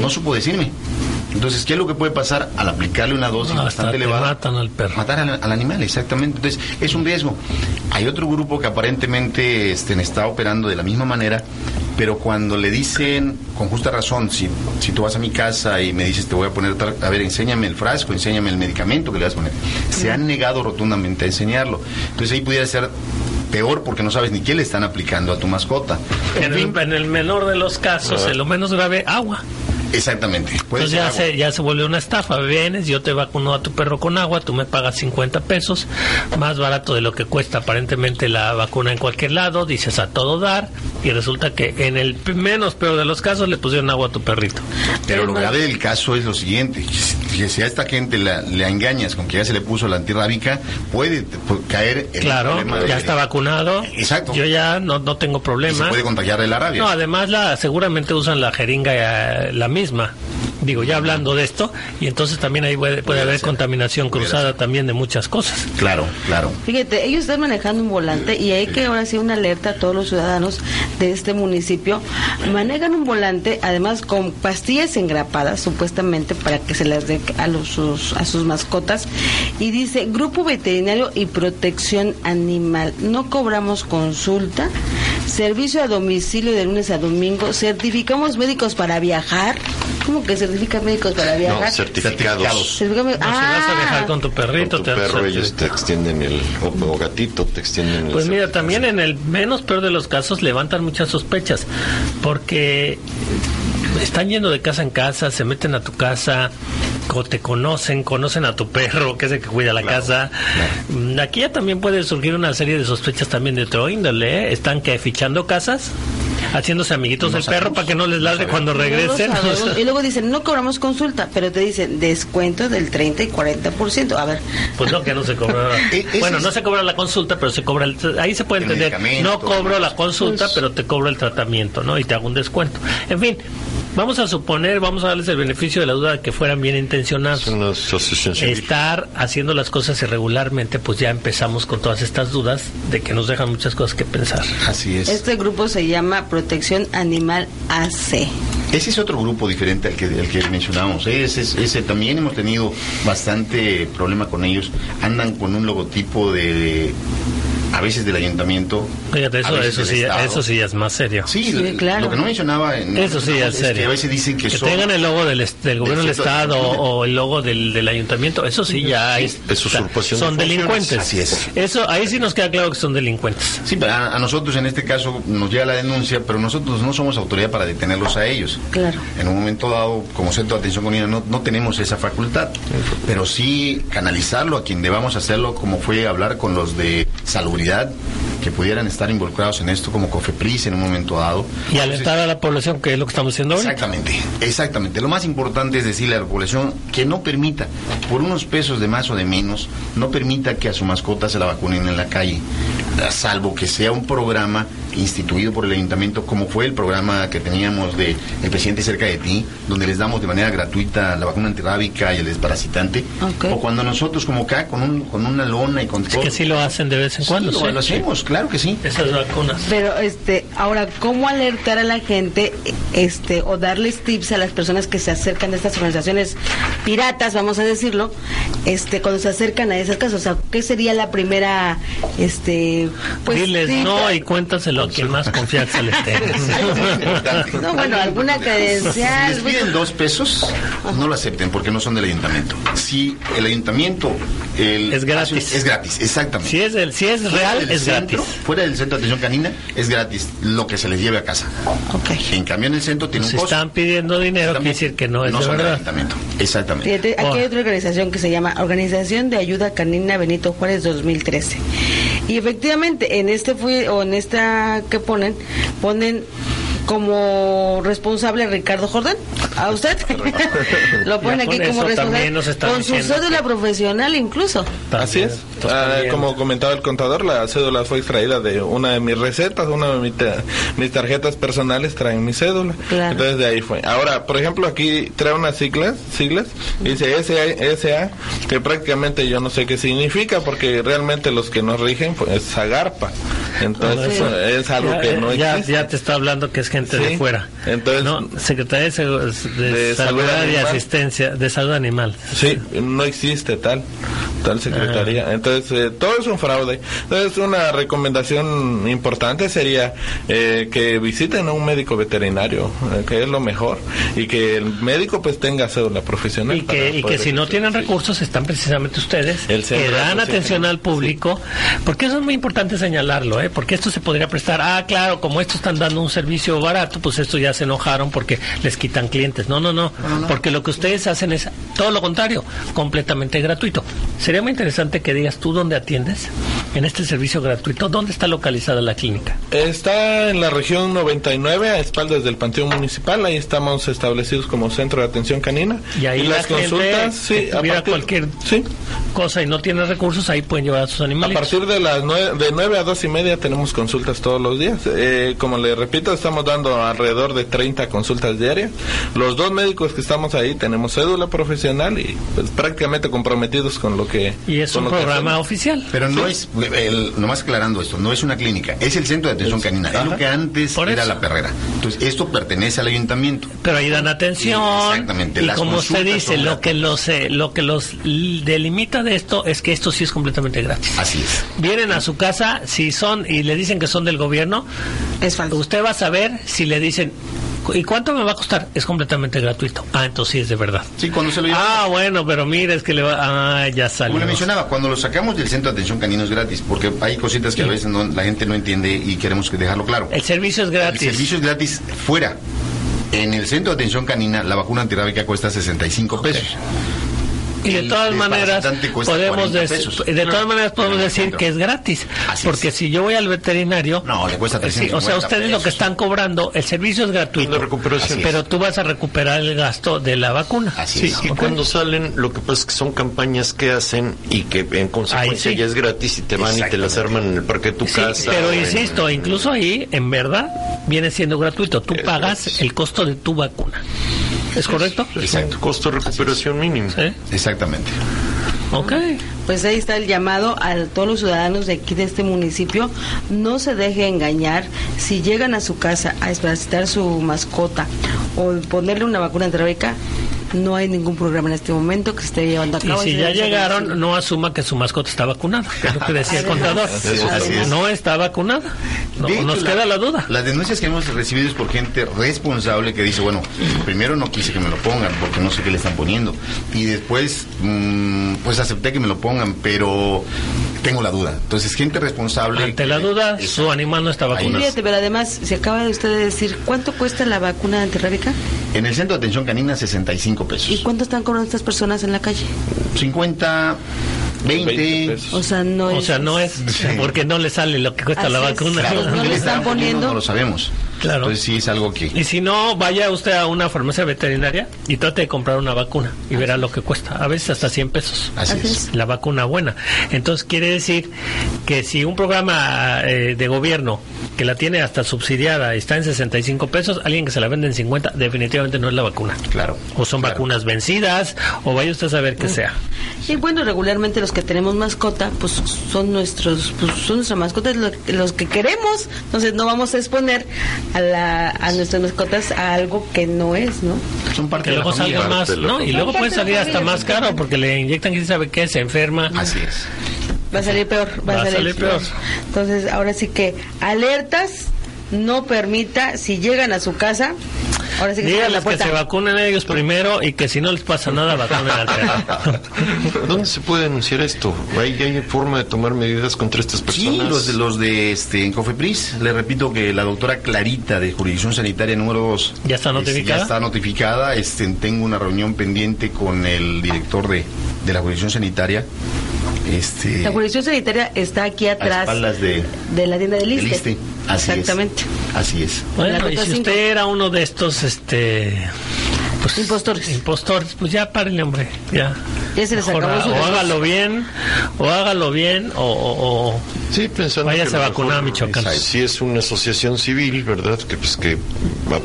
no supo decirme. Entonces, ¿qué es lo que puede pasar al aplicarle una dosis bastante te elevada? matan al perro. Matar al, al animal, exactamente. Entonces, es un riesgo. Hay otro grupo que aparentemente este, está operando de la misma manera, pero cuando le dicen, con justa razón, si, si tú vas a mi casa y me dices, te voy a poner, tal- a ver, enséñame el frasco, enséñame el medicamento que le vas a poner, se han negado rotundamente a enseñarlo. Entonces ahí pudiera ser peor porque no sabes ni qué le están aplicando a tu mascota. En el, en el menor de los casos, en lo menos grave, agua. Exactamente. Puede Entonces ya agua. se, ya se vuelve una estafa. Vienes, yo te vacuno a tu perro con agua, tú me pagas 50 pesos, más barato de lo que cuesta aparentemente la vacuna en cualquier lado, dices a todo dar, y resulta que en el menos peor de los casos le pusieron agua a tu perrito. Pero lo grave del caso es lo siguiente, que si a esta gente la, le engañas con que ya se le puso la antirrábica, puede, pu- caer en Claro, el problema de- ya está vacunado. Exacto. Yo ya no, no tengo y problema. se puede contagiar de la rabia. No, además la, seguramente usan la jeringa eh, la misma. Digo, ya hablando de esto, y entonces también ahí puede, puede haber contaminación cruzada también de muchas cosas. Claro, claro. Fíjate, ellos están manejando un volante y hay que ahora sí una alerta a todos los ciudadanos de este municipio. Manejan un volante, además con pastillas engrapadas, supuestamente para que se las dé a, los, sus, a sus mascotas. Y dice, Grupo Veterinario y Protección Animal, no cobramos consulta, servicio a domicilio de lunes a domingo, certificamos médicos para viajar. ¿Cómo que certifican médicos para viajar? No, certificados. Certificamos- No, si vas a viajar Ah. con tu perrito, Con tu te perro, ellos te extienden el, o, o gatito, te extienden el. Pues mira, también en el menos peor de los casos levantan muchas sospechas, porque están yendo de casa en casa, se meten a tu casa, o te conocen, conocen a tu perro, que es el que cuida la casa. Aquí ya también puede surgir una serie de sospechas también de otro índole, ¿eh? Están que fichando casas, haciéndose amiguitos del perro para que no les ladre cuando No regresen. Y luego dicen, no cobramos consulta, pero te dicen descuento del 30 y 40%. A ver, Pues no, que no se cobra. E- bueno, no se cobra la consulta, pero se cobra el. Ahí se puede entender. No cobro la pues. consulta, pero te cobro el tratamiento, ¿no? Y te hago un descuento. En fin, vamos a suponer, vamos a darles el beneficio de la duda de que fueran bien intencionados. Es una asociación civil. Estar haciendo las cosas irregularmente, pues ya empezamos con todas estas dudas de que nos dejan muchas cosas que pensar. Así es. este grupo se llama Protección Animal AC. Ese es otro grupo diferente al que, al que mencionábamos. ¿eh? Ese, es- ese también hemos tenido bastante problema con ellos. Andan con un logotipo de a veces del ayuntamiento. Fíjate, eso, sí, Estado. eso sí es más serio. Sí, claro. lo que no mencionaba. en- Eso sí, es que serio. a veces dicen que, que son- tengan el logo del, gobierno del estado o el logo del, del ayuntamiento, eso sí ya es, es usurpación son delincuentes. Así es. Eso ahí sí nos queda claro que son delincuentes. Sí, pero a, a nosotros en este caso nos llega la denuncia, pero nosotros no somos autoridad para detenerlos a ellos. Claro. En un momento dado, como centro de atención con no, no tenemos esa facultad, pero sí canalizarlo a quien debamos hacerlo, como fue hablar con los de que pudieran estar involucrados en esto, como Cofepris en un momento dado. Y alertar a la población que es lo que estamos haciendo ahorita. Exactamente, exactamente. Lo más importante es decirle a la población que no permita, por unos pesos de más o de menos, no permita que a su mascota se la vacunen en la calle, salvo que sea un programa instituido por el ayuntamiento, como fue el programa que teníamos de El presidente cerca de ti, donde les damos de manera gratuita la vacuna antirrábica y el desparasitante, o cuando nosotros como acá, con, un, con una lona y con Es todo... que sí lo hacen de vez en cuando. lo, sí. lo hacemos, claro que sí. Esas vacunas. Pero este, ahora, ¿cómo alertar a la gente este o darles tips a las personas que se acercan a estas organizaciones piratas, vamos a decirlo, este cuando se acercan a esas casas, o sea, ¿qué sería la primera este pues Diles no y cuéntaselo a quien más confianza les tengas. No, bueno, alguna credencial, Si les piden dos pesos, no lo acepten porque no son del ayuntamiento. Si el ayuntamiento el Es gratis. Es gratis, exactamente. Si es, el, si es real, es centro, gratis. Fuera del centro de atención canina, es gratis lo que se les lleve a casa. Ok. En cambio, en el centro tiene un costo. están pidiendo dinero, Están- quiere decir que no es de son del verdad. ayuntamiento. Exactamente. Fíjate, aquí hay otra organización que se llama Organización de Ayuda Canina Benito Juárez 2013. Y efectivamente, en este fue, o en esta que ponen, ponen como responsable a Ricardo Jordán. ¿A usted? Lo ponen Ya aquí como responsable. Con su cédula profesional incluso. Así es. Ah, como comentaba el contador, la cédula fue extraída de una de mis recetas, una de ta- mis tarjetas personales traen mi cédula. Claro. Entonces de ahí fue. Ahora, por ejemplo, aquí trae unas siglas, siglas, dice SA, SA, que prácticamente yo no sé qué significa, porque realmente los que nos rigen pues es Zagarpa. Entonces es algo ya, que no ya, existe. ya te está hablando que es gente Sí. de fuera. Entonces, no, Secretaría de, Segu- de de Salud Salud y Animal. Asistencia de Salud Animal. Sí, no existe tal tal secretaría. Entonces, eh, todo es un fraude. Entonces, una recomendación importante sería eh, que visiten a un médico veterinario, eh, que es lo mejor, y que el médico pues tenga cédula profesional. Y que, y que si no tienen recursos están precisamente ustedes El que dan atención sí. al público, porque eso es muy importante señalarlo, ¿eh? porque esto se podría prestar, ah, claro, como estos están dando un servicio barato, pues estos ya se enojaron porque les quitan clientes. No, no, no, porque lo que ustedes hacen es todo lo contrario, completamente gratuito. Sería muy interesante que digas tú dónde atiendes en este servicio gratuito, dónde está localizada la clínica. Está en la región 99, a espaldas del Panteón Municipal. Ahí estamos establecidos como centro de atención canina. Y ahí la las gente consultas, sí, a partir, cualquier sí, cosa y no tiene recursos, ahí pueden llevar a sus a animales. partir de las nueve, de 9 a dos y media tenemos consultas todos los días. Eh, como le repito, estamos dando alrededor de 30 consultas diarias. Los dos médicos que estamos ahí tenemos cédula profesional y pues, prácticamente comprometidos con lo que Y es un lo que programa oficial. Pero no Sí. es, el, nomás aclarando esto, no es una clínica, es el centro de atención canina, es lo que antes Por era eso. la perrera. Entonces, esto pertenece al ayuntamiento. Pero ahí dan atención. Exactamente, Y las como usted dice, lo que los eh, lo que los delimita de esto es que esto sí es completamente gratis. Así es. Vienen a su casa, si son y le dicen que son del gobierno, Es falso. usted va a saber si le dicen ¿Y cuánto me va a costar? Es completamente gratuito. Ah, entonces sí es de verdad. Sí, cuando se lo llevan- Ah, bueno, pero mire, es que le va. Ah, ya salió. Como le mencionaba, cuando lo sacamos del centro de atención canino es gratis, porque hay cositas que a veces no- la gente no entiende y queremos que dejarlo claro. El servicio es gratis. El servicio es gratis fuera. En el centro de atención canina, la vacuna antirrábica cuesta 65 pesos. Y de todas maneras podemos 40 des- pesos. de todas maneras podemos decir que es gratis, Así porque es. si yo voy al veterinario, No, le cuesta eh, sí, o 350 sea, ustedes lo que están cobrando, el servicio es gratuito, pero tú vas a recuperar el gasto de la vacuna. Así Sí, es. y cuando salen, lo que pasa es que son campañas que hacen y que en consecuencia sí. ya es gratis y te van y te las arman en el parque de tu Sí, casa. pero en- insisto, incluso ahí, en verdad, viene siendo gratuito. Tú pagas gratis. el costo de tu vacuna. ¿Es correcto? Un costo de recuperación mínimo. Exactamente. Ok. Pues ahí está el llamado a todos los ciudadanos de aquí de este municipio. No se deje engañar. Si llegan a su casa a desparasitar su mascota o ponerle una vacuna antirrábica, no hay ningún programa en este momento que se esté llevando a Y cabo. si Ese ya llegaron, no asuma que su mascota está vacunada, que es lo que decía el contador. Así es. No está vacunada. No, De hecho, nos queda la duda. Las denuncias que hemos recibido es por gente responsable que dice, bueno, primero no quise que me lo pongan porque no sé qué le están poniendo. Y después, mm, pues acepté que me lo pongan, pero tengo la duda. Entonces, gente responsable. Ante la duda, su animal no está vacunado. Fíjate, pero además, se acaba de usted de decir, ¿cuánto cuesta la vacuna antirrábica? En el centro de atención canina, 65 ¿Y pesos. cuánto están cobrando estas personas en la calle? 50, 20. 20 pesos. O sea, no O es... sea, no es porque no le sale lo que cuesta la Así es. vacuna. Claro, no ¿qué le están poniendo. No lo sabemos. Claro. Entonces, sí es algo que. Y si no, vaya usted a una farmacia veterinaria y trate de comprar una vacuna y verá lo que cuesta. A veces hasta 100 pesos. Así Así es. La vacuna buena. Entonces quiere decir que si un programa eh, de gobierno que la tiene hasta subsidiada está en 65 pesos, alguien que se la vende en 50 definitivamente no es la vacuna. Claro. O son Claro. vacunas vencidas, o vaya usted a saber qué sea. Y bueno, regularmente los que tenemos mascota, pues son nuestros, pues son nuestras mascotas lo- los que queremos. Entonces no vamos a exponer a, la, a nuestras mascotas a algo que no es, ¿no? Son parte Que de la luego familia. salga más, parte ¿no? Y luego puede salir hasta más caro porque le inyectan quién sabe qué, se enferma. Así es. Va a salir peor, va, a salir, peor. Entonces, ahora sí que alertas, no permita, si llegan a su casa, ahora sí que se vacunen ellos primero y que si no les pasa nada, vacunen al perro. ¿Dónde se puede denunciar esto? ¿Hay, hay forma de tomar medidas contra estas personas? Sí, los de, los de este, en Cofepris. Le repito que la doctora Clarita de Jurisdicción Sanitaria número 2. ¿Ya está notificada? ya está notificada. Este, tengo una reunión pendiente con el director de, de la Jurisdicción Sanitaria. Este, La jurisdicción sanitaria está aquí a atrás espaldas de, de la tienda ISSSTE. ISSSTE. Así Exactamente. es. Así es. Bueno, y si cinco. usted era uno de estos, este... Pues, Impostores. Impostores, pues ya párenle, hombre, ya. Ya se les acabó su o hágalo bien, o hágalo bien, o, o- o Sí, pensando Váyase a vacunar a Michoacán. Si es una asociación civil, ¿verdad? Que pues que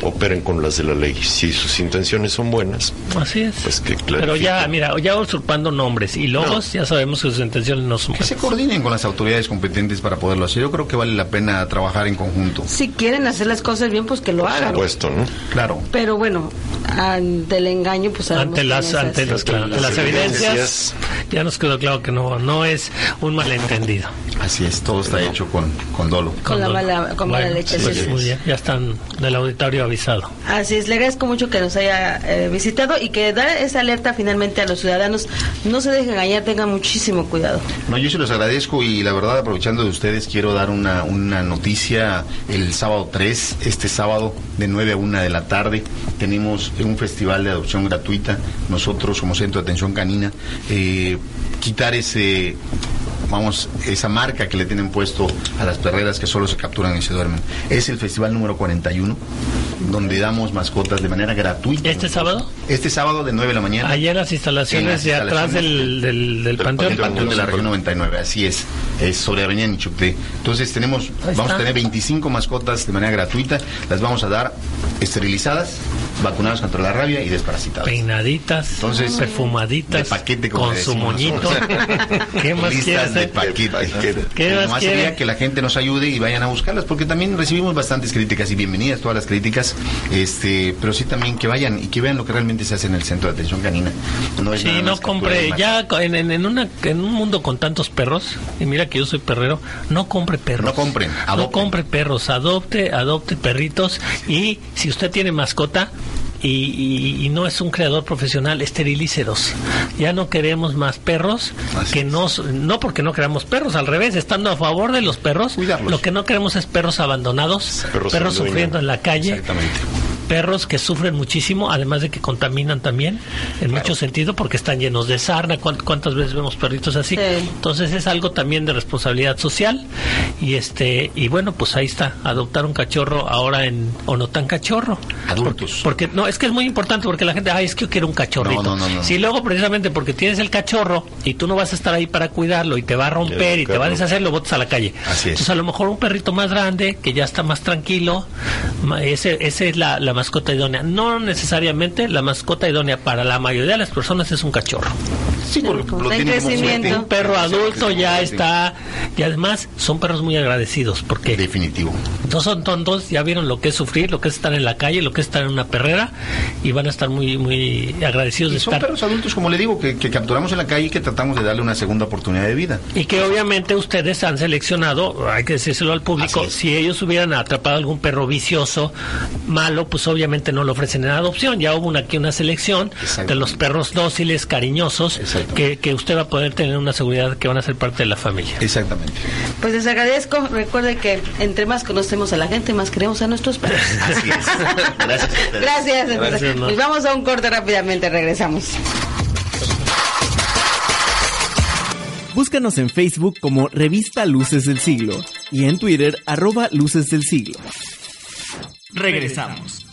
operen con las de la ley. Si sus intenciones son buenas, Así es. pues que Pero ya, mira, ya usurpando nombres y logos, ya sabemos que sus intenciones no son Que se buenas. coordinen con las autoridades competentes para poderlo hacer. Yo creo que vale la pena trabajar en conjunto. Si quieren hacer las cosas bien, pues que lo Por hagan. supuesto, ¿no? Claro. Pero bueno, ante el engaño, pues Ante las, no ante las, claro, ante las evidencias, ya nos quedó claro que no, no es un malentendido. Así es, todo está hecho con, con dolo. Con la Con- mala, con mala Bueno, leche. pues sí. muy bien, ya están del auditorio avisado. Así es, le agradezco mucho que nos haya eh, visitado y que da esa alerta finalmente a los ciudadanos. No se dejen engañar, tengan muchísimo cuidado. No, yo se los agradezco y la verdad, aprovechando de ustedes, quiero dar una, una noticia. El sábado 3, este sábado, de 9 a 1 de la tarde, tenemos un festival de adopción gratuita. Nosotros, como Centro de Atención Canina, eh, quitar ese vamos, esa marca que le tienen puesto a las perreras que solo se capturan y se duermen. Es el festival número 41, donde damos mascotas de manera gratuita. ¿Este sábado? Este sábado de 9 de la mañana. Allá en las instalaciones En las de atrás del, del, del panteón. el Panteón de la región 99, así es, es sobre Avenida Nichucté. Entonces tenemos, vamos a tener 25 mascotas de manera gratuita, las vamos a dar esterilizadas, vacunadas contra la rabia y desparasitadas. Peinaditas, Entonces, perfumaditas, de paquete, con su moñito. ¿Qué más quieres de hacer? paquete. ¿Qué Lo más sería que la gente nos ayude y vayan a buscarlas, porque también recibimos bastantes críticas y bienvenidas todas las críticas, este, pero sí también que vayan y que vean lo que realmente se hace en el centro de atención canina. No Sí, no compre, ya en, en, una, en un mundo con tantos perros, y mira que yo soy perrero, no compre perros. No compren, No adopten. compre perros, adopte, adopte perritos, y si usted tiene mascota, y, y- y no es un creador profesional, esterilícelos. Ya no queremos más perros, Así que no, no porque no queramos perros, al revés, estando a favor de los perros, Cuidarlos. lo que no queremos es perros abandonados, Perros perros, sufriendo en la calle, Exactamente. Perros que sufren muchísimo, además de que contaminan también, en mucho sentido, porque están llenos de sarna. ¿Cuán- ¿Cuántas veces vemos perritos así? Sí. Entonces es algo también de responsabilidad social. Y este y bueno, pues ahí está, adoptar un cachorro ahora en o no tan cachorro. Adultos. Porque no, es que es muy importante porque la gente, ay, es que yo quiero un cachorrito. No, no, no, no. Si luego precisamente porque tienes el cachorro y tú no vas a estar ahí para cuidarlo y te va a romper y te va a deshacer, lo botas a la calle. Así es. Entonces a lo mejor un perrito más grande, que ya está más tranquilo, ma- ese, ese es la, la mascota idónea. No necesariamente la mascota idónea para la mayoría de las personas es un cachorro. Sí, porque Como lo como. Un perro adulto ya está, y además son perros muy agradecidos porque Definitivo. no son tontos, ya vieron lo que es sufrir, lo que es estar en la calle, lo que es estar en una perrera y van a estar muy muy agradecidos Y de son estar. perros adultos, como le digo, que, que capturamos en la calle y que tratamos de darle una segunda oportunidad de vida. Y que obviamente ustedes han seleccionado, hay que decírselo al público, si ellos hubieran atrapado algún perro vicioso, malo, pues obviamente no lo ofrecen en adopción. Ya hubo una, aquí una selección de los perros dóciles, cariñosos, que, que usted va a poder tener una seguridad que van a ser parte de la familia. Exactamente. Pues les agradezco. Recuerde que entre más conocemos a la gente, más queremos a nuestros perros. Así es. Gracias. a ustedes. Gracias. Gracias. Pues vamos a un corte rápidamente, regresamos. Búscanos en Facebook como Revista Luces del Siglo y en Twitter arroba Luces del Siglo. Regresamos.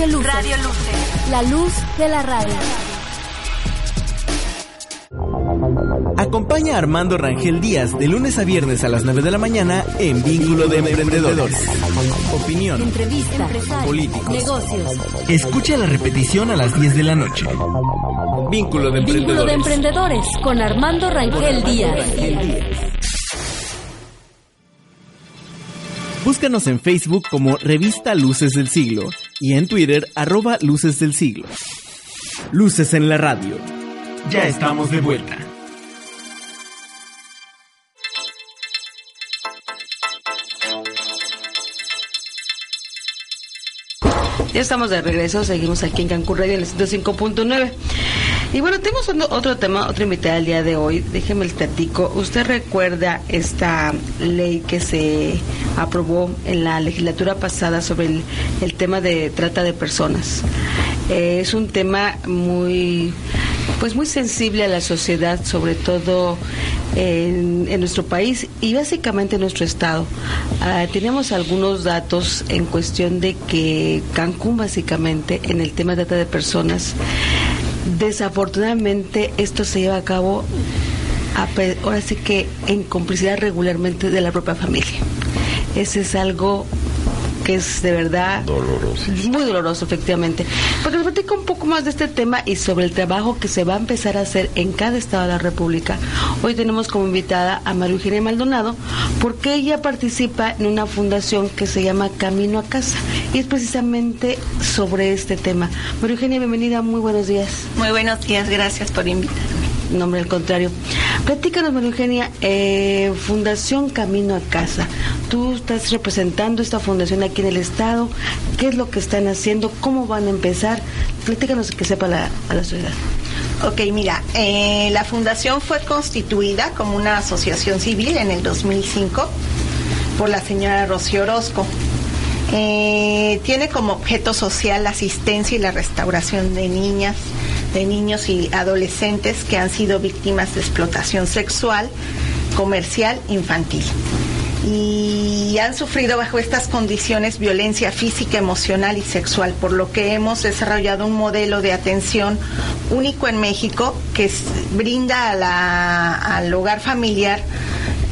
Radio Luces. Radio Luces. La luz de la radio. Acompaña a Armando Rangel Díaz de lunes a viernes a las 9 de la mañana en Vínculo de Emprendedores. Opinión, entrevista, políticos, negocios. Escucha la repetición a las 10 de la noche. Vínculo de Emprendedores. Vínculo de Emprendedores con Armando Rangel Díaz. Búscanos en Facebook como Revista Luces del Siglo y en Twitter arroba Luces del Siglo. Luces en la radio. Ya estamos de vuelta. Ya estamos de regreso, seguimos aquí en Cancún Radio en el 105.9. Y bueno, tenemos otro- tema, otra invitada el día de hoy. Déjeme el platico. ¿Usted recuerda esta ley que se aprobó en la legislatura pasada sobre el, tema de trata de personas? Eh, es un tema muy, pues muy sensible a la sociedad, sobre todo en, nuestro país y básicamente en nuestro estado. Ah, tenemos algunos datos en cuestión de que Cancún básicamente en el tema de trata de personas Desafortunadamente esto se lleva a cabo a ahora sí que en complicidad regularmente de la propia familia. Ese es algo que es de verdad Doloroso. muy doloroso efectivamente. Porque les platico un poco más de este tema y sobre el trabajo que se va a empezar a hacer en cada estado de la República. Hoy tenemos como invitada a María Eugenia Maldonado porque ella participa en una fundación que se llama Camino a Casa y es precisamente sobre este tema. María Eugenia, bienvenida, muy buenos días. Muy buenos días, gracias por invitarme. No, hombre, al contrario. Platícanos, María Eugenia, eh, Fundación Camino a Casa. Tú estás representando esta fundación aquí en el Estado. ¿Qué es lo que están haciendo? ¿Cómo van a empezar? Platícanos que sepa la, a la sociedad. Ok, mira, eh, la fundación fue constituida como una asociación civil en el 2005 por la señora Rocío Orozco. Eh, tiene como objeto social la asistencia y la restauración de niñas, de niños y adolescentes que han sido víctimas de explotación sexual, comercial, infantil. Y han sufrido bajo estas condiciones violencia física, emocional y sexual, por lo que hemos desarrollado un modelo de atención único en México que brinda al hogar familiar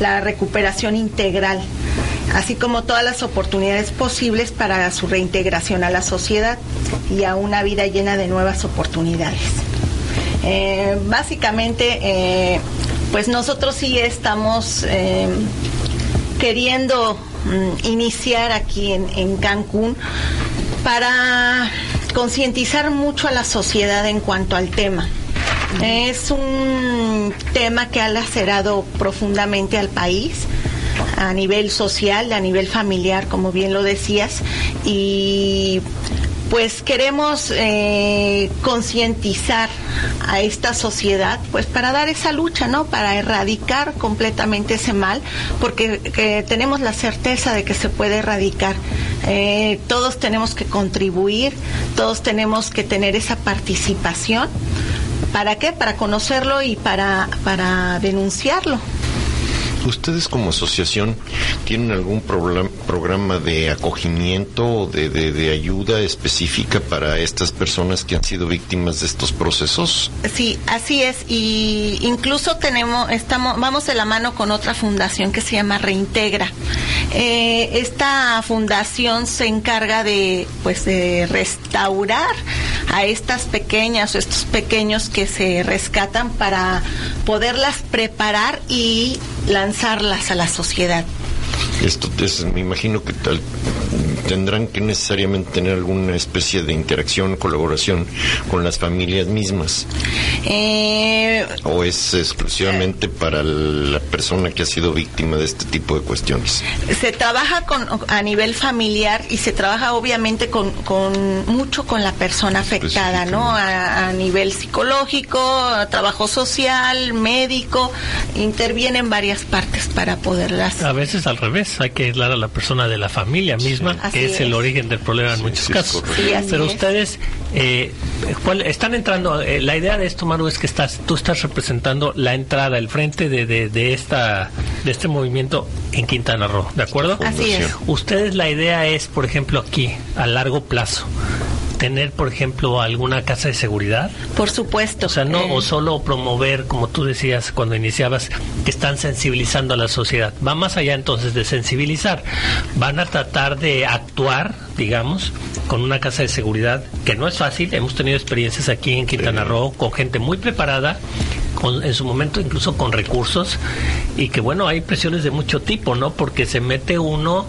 la recuperación integral, así como todas las oportunidades posibles para su reintegración a la sociedad y a una vida llena de nuevas oportunidades. Eh, básicamente, eh, pues nosotros sí estamos eh, queriendo mm, iniciar aquí en, en Cancún para concientizar mucho a la sociedad en cuanto al tema. Es un tema que ha lacerado profundamente al país a nivel social, a nivel familiar, como bien lo decías, y pues queremos eh, concientizar a esta sociedad, pues para dar esa lucha, ¿no? Para erradicar completamente ese mal, porque eh, tenemos la certeza de que se puede erradicar. Eh, todos tenemos que contribuir, todos tenemos que tener esa participación. ¿Para qué? Para conocerlo y para, para denunciarlo. ¿Ustedes como asociación tienen algún programa de acogimiento o de, de- de ayuda específica para estas personas que han sido víctimas de estos procesos? Sí, así es. Y incluso tenemos, estamos, vamos de la mano con otra fundación que se llama Reintegra. Eh, esta fundación se encarga de, pues, de restaurar a estas pequeñas o estos pequeños que se rescatan para poderlas preparar y lanzarlas a la sociedad. Esto es, me imagino que tal, tendrán que necesariamente tener alguna especie de interacción, colaboración con las familias mismas. Eh, ¿O es exclusivamente para la persona que ha sido víctima de este tipo de cuestiones? se trabaja con, a nivel familiar y se trabaja obviamente con, con mucho con la persona afectada, ¿no? A, a nivel psicológico, a trabajo social, médico, interviene en varias partes para poderlas. A veces al revés, hay que aislar a la persona de la familia misma, que es, el origen del problema en muchos casos. Pero es. ustedes, eh, ¿cuál- están entrando, eh, la idea de esto, Maru, es que estás, tú estás representando la entrada, el frente de, de, de esta, de este movimiento en Quintana Roo, ¿de acuerdo? Así es. Ustedes la idea es, por ejemplo, aquí, a largo plazo, tener, por ejemplo, alguna casa de seguridad. Por supuesto. O sea, no, eh, o solo promover, como tú decías cuando iniciabas, que están sensibilizando a la sociedad. Va más allá entonces de sensibilizar. Van a tratar de actuar, digamos, con una casa de seguridad, que no es fácil. Hemos tenido experiencias aquí en Quintana Roo con gente muy preparada, con, en su momento incluso con recursos, y que bueno, hay presiones de mucho tipo, ¿no? Porque se mete uno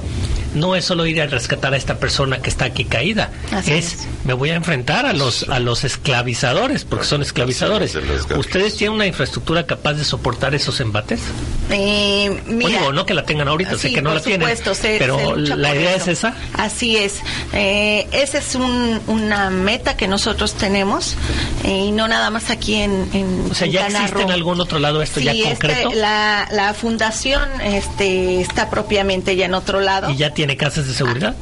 no es solo ir a rescatar a esta persona que está aquí caída, Así es, me voy a enfrentar a los a los esclavizadores, porque son esclavizadores. ¿Ustedes tienen una infraestructura capaz de soportar esos embates? Eh, mira, Oye, no que la tengan ahorita, sé Sí, que no la tienen, supuesto, se- pero se lucha la idea eso. es esa. Así es. Eh, esa es un- una meta que nosotros tenemos eh, y no nada más aquí en, en O sea, ¿ya existe en algún otro lado esto Sí, ya este, concreto? la, la fundación este, está propiamente ya en otro lado. ¿Y ya tiene casas de seguridad?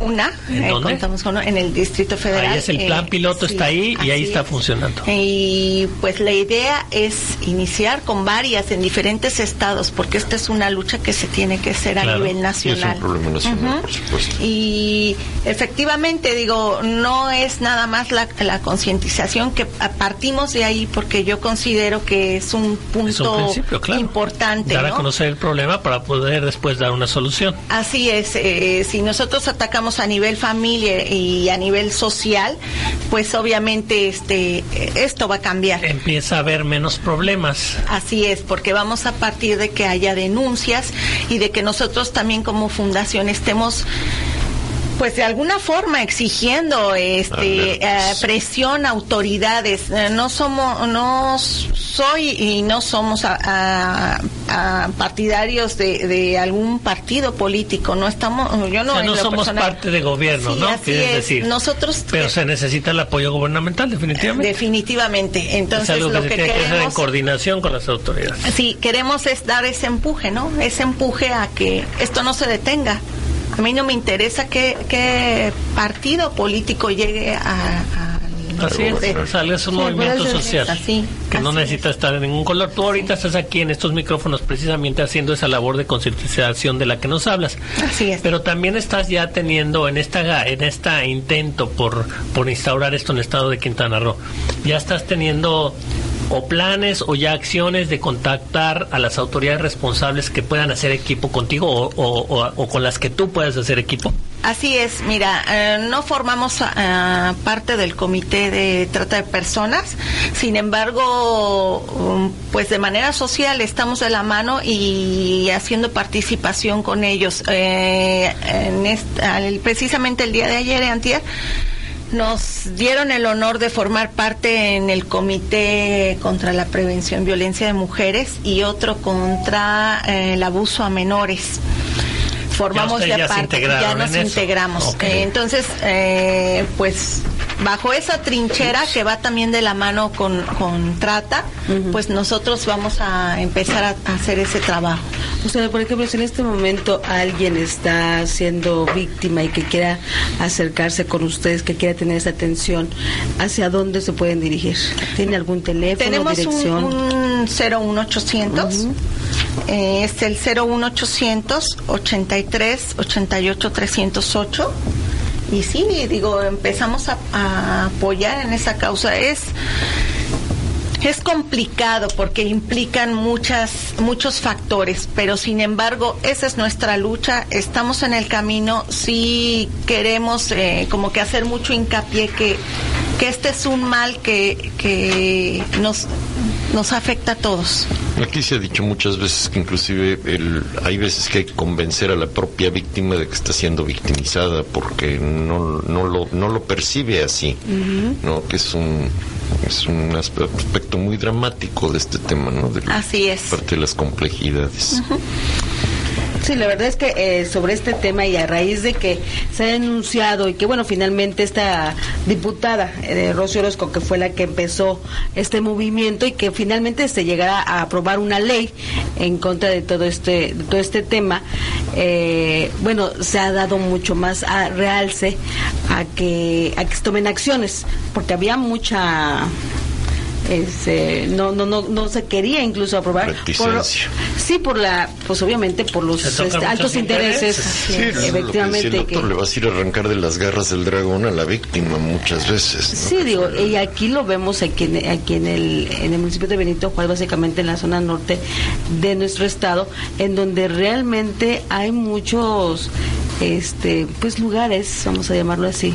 Una, ¿En eh, dónde? contamos con una en el Distrito Federal. Ahí es el plan eh, piloto, sí, está ahí y ahí está es. funcionando. Y pues la idea es iniciar con varias en diferentes estados, porque esta es una lucha que se tiene que hacer a Claro. nivel Y nacional. es un problema nacional, Ujú. por supuesto. Y efectivamente, digo, no es nada más la, la concientización que a- partimos de ahí, porque yo considero que es un punto Es un principio, claro. importante. Dar a ¿no? conocer el problema para poder después dar una solución. Así es, eh, si nosotros atacamos a nivel familia y a nivel social, pues obviamente este esto va a cambiar. Empieza a haber menos problemas. Así es, porque vamos a partir de que haya denuncias y de que nosotros también como fundación estemos pues de alguna forma exigiendo este eh, presión a autoridades Eh, no somos no soy y no somos a- a- a partidarios de, de algún partido político no estamos yo no O sea, en no somos personal- parte de gobierno, Sí, ¿no? Quieres es. decir. nosotros Pero se necesita el apoyo gubernamental, definitivamente. definitivamente entonces es algo que lo se que tiene que hacer en queremos coordinación con las autoridades. Sí, queremos es dar ese empuje, ¿no? Ese empuje a que esto no se detenga. A mí no me interesa qué, qué partido político llegue a... a- Así es, sea, es un Sí, movimiento social así, que no necesita estar de ningún color. Tú ahorita estás aquí en estos micrófonos precisamente haciendo esa labor de concientización de la que nos hablas. Así es. Pero también estás ya teniendo en esta en esta intento por por instaurar esto en el estado de Quintana Roo. Ya estás teniendo o planes o ya acciones de contactar a las autoridades responsables que puedan hacer equipo contigo o, o- o- con las que tú puedas hacer equipo. Así es, mira, eh, no formamos ah, parte del comité de trata de personas, sin embargo, um, pues de manera social estamos de la mano y haciendo participación con ellos. Eh, en esta- precisamente el día de ayer, antier, nos dieron el honor de formar parte en el Comité contra la Prevención Violencia de Mujeres y otro contra eh, el abuso a menores. Formamos ya se parte, ya nos en integramos. Eh, entonces, eh, pues bajo esa trinchera que va también de la mano con, con trata, pues nosotros vamos a empezar a, a hacer ese trabajo. O sea, por ejemplo, si en este momento alguien está siendo víctima y que quiera acercarse con ustedes, que quiera tener esa atención, ¿hacia dónde se pueden dirigir? ¿Tiene algún teléfono, Tenemos un, dirección? un 01800. eh, es el 01800 83 88 308. Y sí, digo, empezamos a, a apoyar en esa causa. Es es complicado porque implican muchas muchos factores, pero sin embargo esa es nuestra lucha. Estamos en el camino. Sí queremos eh, como que hacer mucho hincapié que que este es un mal que que nos nos afecta a todos. Aquí se ha dicho muchas veces que inclusive el, hay veces que hay que convencer a la propia víctima de que está siendo victimizada porque no, no, lo, no lo percibe así, ¿no? Que es un, es un aspe- aspecto muy dramático de este tema, ¿no? De la- Así es. parte de las complejidades. Sí, la verdad es que eh, sobre este tema y a raíz de que se ha denunciado y que, bueno, finalmente esta diputada, eh, Rocío Orozco, que fue la que empezó este movimiento y que finalmente se llegará a aprobar una ley en contra de todo este, de todo este tema, eh, bueno, se ha dado mucho más a realce a que, a que se tomen acciones, porque había mucha este, no, no, no, no se quería incluso aprobar. Por, sí, por la, pues obviamente por los este, altos intereses, Sí, lo que decía efectivamente. el doctor, que- le vas a ir a arrancar de las garras del dragón a la víctima muchas veces. ¿no? Sí, digo, y aquí lo vemos aquí en, aquí en el, en el municipio de Benito Juárez, básicamente en la zona norte de nuestro estado, en donde realmente hay muchos este pues lugares, vamos a llamarlo así,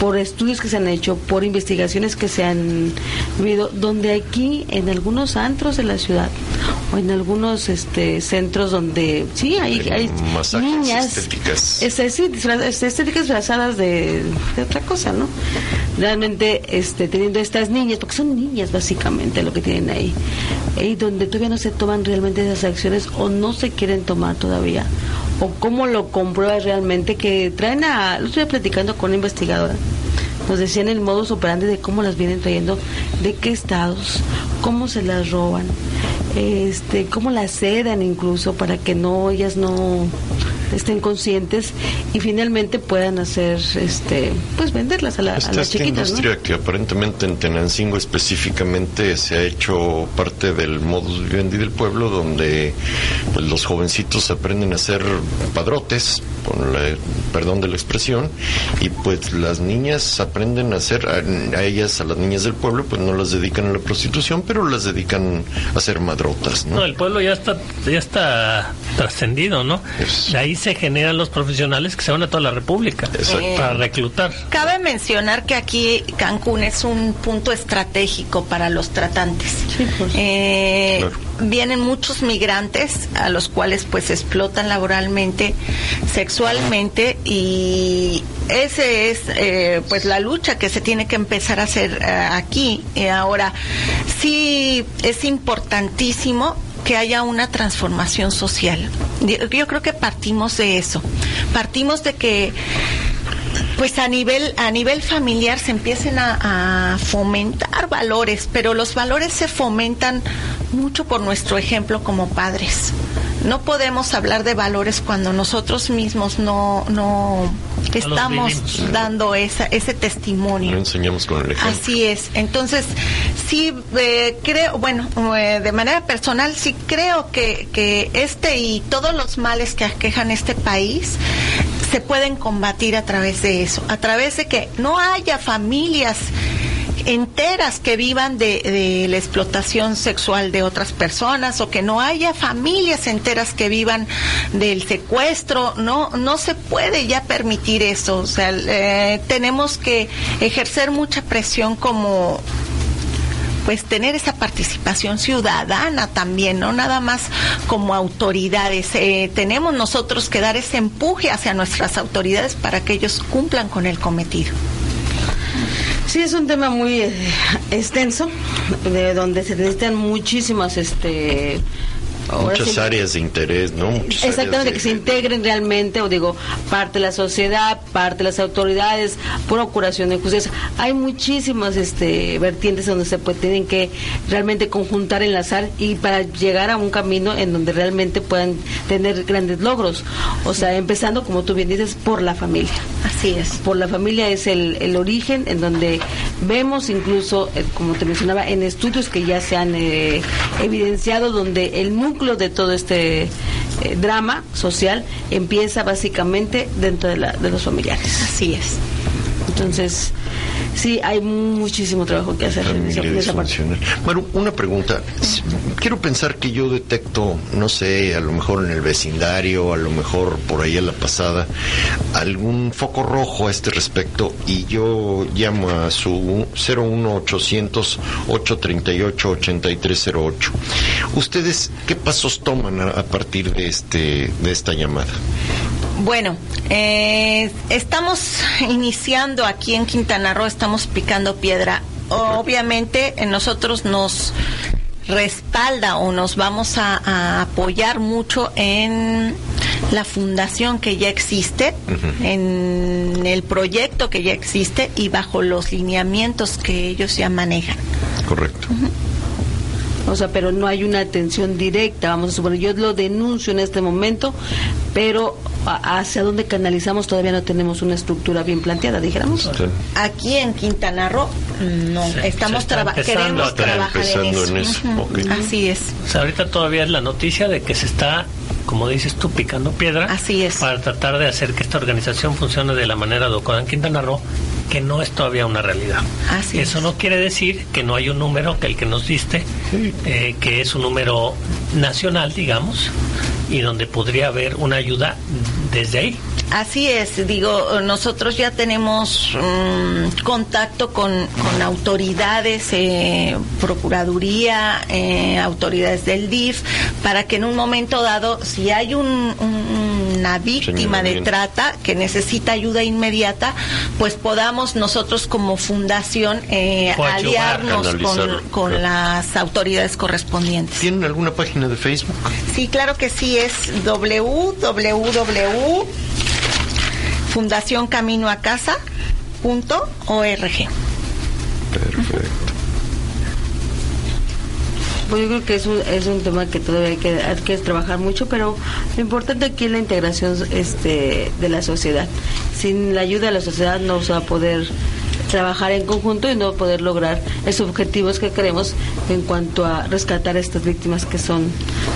por estudios que se han hecho, por investigaciones que se han vivido, donde aquí en algunos antros de la ciudad o en algunos este centros donde sí hay, hay niñas estéticas. disfra- este, estéticas disfrazadas de, de otra cosa, ¿no? Realmente este, teniendo estas niñas, porque son niñas básicamente lo que tienen ahí, y donde todavía no se toman realmente esas acciones o no se quieren tomar todavía, o cómo lo compruebas realmente, que traen a, lo estoy platicando con una investigadora, nos decían el modus operandi de cómo las vienen trayendo, de qué estados, cómo se las roban, este, cómo las sedan incluso para que no ellas no estén conscientes y finalmente puedan hacer, este, pues venderlas a, la- a Esta, las esta chiquitas, ¿no? industria que aparentemente en Tenancingo específicamente se ha hecho parte del modus vivendi del pueblo donde pues, los jovencitos aprenden a ser padrotes, con la, perdón de la expresión, y pues las niñas aprenden a ser, a, a ellas, a las niñas del pueblo, pues no las dedican a la prostitución, pero las dedican a ser madrotas, ¿no? No, el pueblo ya está ya está trascendido, ¿no? De ahí se generan los profesionales que se van a toda la República Exacto. para reclutar. Cabe mencionar que aquí Cancún es un punto estratégico para los tratantes. Eh, Vienen muchos migrantes a los cuales pues explotan laboralmente, sexualmente y ese es eh, pues la lucha que se tiene que empezar a hacer eh, aquí. Eh, ahora sí es importantísimo que haya una transformación social. Yo creo que partimos de eso. Partimos de que pues a nivel a nivel familiar se empiecen a fomentar valores, pero los valores se fomentan mucho por nuestro ejemplo como padres. No podemos hablar de valores cuando nosotros mismos no no estamos dando esa, ese testimonio. Lo enseñamos con el ejemplo. Así es. Entonces, sí eh, creo, bueno, eh, de manera personal, sí creo que, que este y todos los males que aquejan este país se pueden combatir a través de eso, a través de que no haya familias enteras que vivan de, la explotación sexual de otras personas o que no haya familias enteras que vivan del secuestro no no se puede ya permitir eso o sea eh, tenemos que ejercer mucha presión como pues tener esa participación ciudadana también, no nada más como autoridades. Eh, tenemos nosotros que dar ese empuje hacia nuestras autoridades para que ellos cumplan con el cometido. Sí, es un tema muy eh, extenso, de donde se necesitan muchísimas, este... ahora Muchas sí- áreas de interés, ¿no? Muchas Exactamente, que se integren realmente, o digo, parte de la sociedad, parte de las autoridades, procuración de justicia. Hay muchísimas este, vertientes donde se puede, tienen que realmente conjuntar, enlazar y para llegar a un camino en donde realmente puedan tener grandes logros. O sea, empezando, como tú bien dices, por la familia. Así es. Por la familia es el, el origen en donde vemos incluso, eh, como te mencionaba, en estudios que ya se han eh, evidenciado, donde el núcleo de todo este eh, drama social empieza básicamente dentro de, la, de los familiares. Así es. Entonces, sí, hay muchísimo trabajo que hacer en esa, en esa parte. Bueno, una pregunta. Quiero pensar que yo detecto, no sé, a lo mejor en el vecindario, a lo mejor por ahí a la pasada, algún foco rojo a este respecto y yo llamo a su 01800 838 8308. ¿Ustedes qué pasos toman a, a partir de este de esta llamada? Bueno, eh, estamos iniciando aquí en Quintana Roo, estamos picando piedra. Obviamente nosotros nos respalda o nos vamos a, a apoyar mucho en la fundación que ya existe, en el proyecto que ya existe y bajo los lineamientos que ellos ya manejan. Correcto. O sea, pero no hay una atención directa, vamos a suponer, yo lo denuncio en este momento, pero hacia dónde canalizamos todavía no tenemos una estructura bien planteada, dijéramos. Aquí en Quintana Roo no, estamos está traba- empezando queremos trabajar en eso. en eso. Así es. O sea, ahorita todavía es la noticia de que se está, como dices tú, picando piedra. Así es. Para tratar de hacer que esta organización funcione de la manera adecuada en Quintana Roo, que no es todavía una realidad. Así Eso no quiere decir que no hay un número, que el que nos diste, eh, que es un número nacional, digamos, y donde podría haber una ayuda desde ahí. Así es, digo, nosotros ya tenemos mm, contacto con, con autoridades, eh, Procuraduría, eh, autoridades del DIF, para que en un momento dado, si hay un- un- una víctima de trata que necesita ayuda inmediata, pues podamos nosotros como fundación eh, aliarnos con, canalizarlo, con claro. las autoridades correspondientes. ¿Tienen alguna página de Facebook? Sí, claro que sí, es www fundacioncaminoacasa.org. Perfecto. Pues yo creo que es un, es un tema que todavía hay que, hay que trabajar mucho, pero lo importante aquí es la integración este, de la sociedad. Sin la ayuda de la sociedad no se va a poder trabajar en conjunto y no poder lograr esos objetivos que queremos en cuanto a rescatar a estas víctimas que son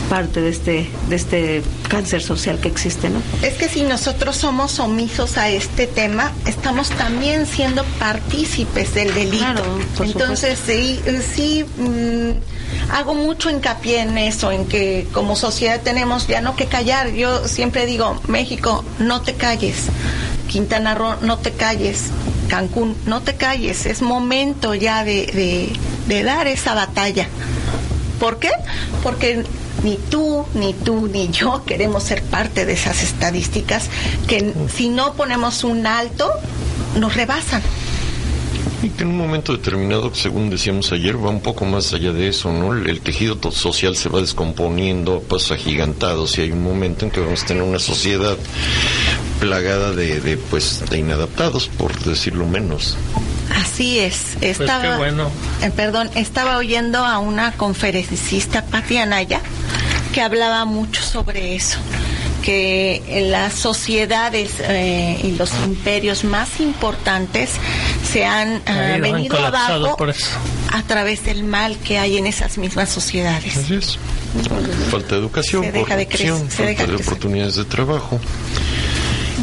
parte de este de este cáncer social que existe, ¿no? Es que si nosotros somos omisos a este tema, estamos también siendo partícipes del delito. por Entonces, sí, sí mm, hago mucho hincapié en eso, en que como sociedad tenemos ya no que callar. Yo siempre digo, México, no te calles. Quintana Roo, no te calles. Cancún, no te calles. Es momento ya de, de- dar esa batalla. ¿Por qué? Porque ni tú, ni tú, ni yo queremos ser parte de esas estadísticas que si no ponemos un alto, nos rebasan. Y que en un momento determinado, según decíamos ayer, va un poco más allá de eso, ¿no? El, tejido social se va descomponiendo a pasos agigantados y hay un momento en que vamos a tener una sociedad plagada de, de, pues, de inadaptados, por decirlo menos. Así es. Estaba, qué bueno. eh, perdón, estaba oyendo a una conferencista, Pati Anaya, que hablaba mucho sobre eso que las sociedades eh, y los imperios más importantes se han han venido colapsado abajo por eso. a través del mal que hay en esas mismas sociedades. Así es. Falta de educación, Se deja de crecer, se deja falta de crecer. oportunidades de trabajo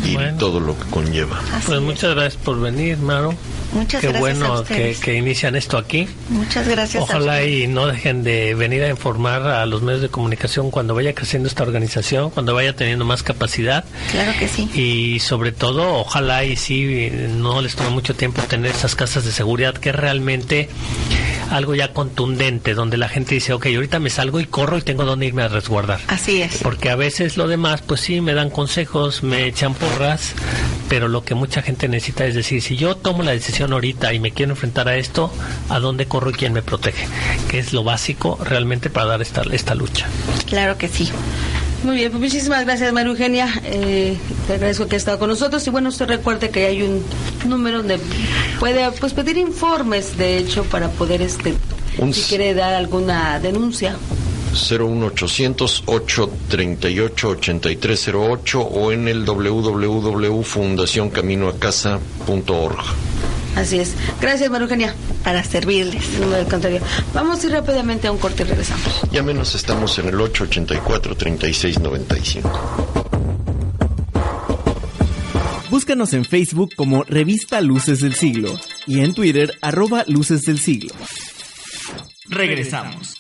y todo lo que conlleva. Pues muchas gracias por venir, Maro. Muchas Qué gracias a bueno que, inician esto aquí. Muchas gracias. Ojalá y no dejen de venir a informar a los medios de comunicación cuando vaya creciendo esta organización, cuando vaya teniendo más capacidad Claro que sí. y sobre todo ojalá y sí no les tome mucho tiempo tener esas casas de seguridad que es realmente algo ya contundente donde la gente dice ok ahorita me salgo y corro y tengo donde irme a resguardar Así es. porque a veces lo demás pues sí me dan consejos me echan porras pero lo que mucha gente necesita es decir si yo tomo la decisión ahorita y me quiero enfrentar a esto a dónde corro y quién me protege que es lo básico realmente para dar esta, esta lucha Claro que sí. Muy bien, pues muchísimas gracias María Eugenia, eh, te agradezco que ha estado con nosotros y bueno, usted recuerde que hay un número donde puede pues pedir informes, de hecho, para poder, este, Un si quiere dar alguna denuncia. 01800 838 8308 o en el www.fundacioncaminoacasa.org. Así es. Gracias María Eugenia. Para servirles. No, al contrario. Vamos a ir rápidamente a un corte y regresamos. Ya menos estamos en el 884 3695. Búscanos en Facebook como Revista Luces del Siglo y en Twitter arroba Luces del Siglo. Regresamos.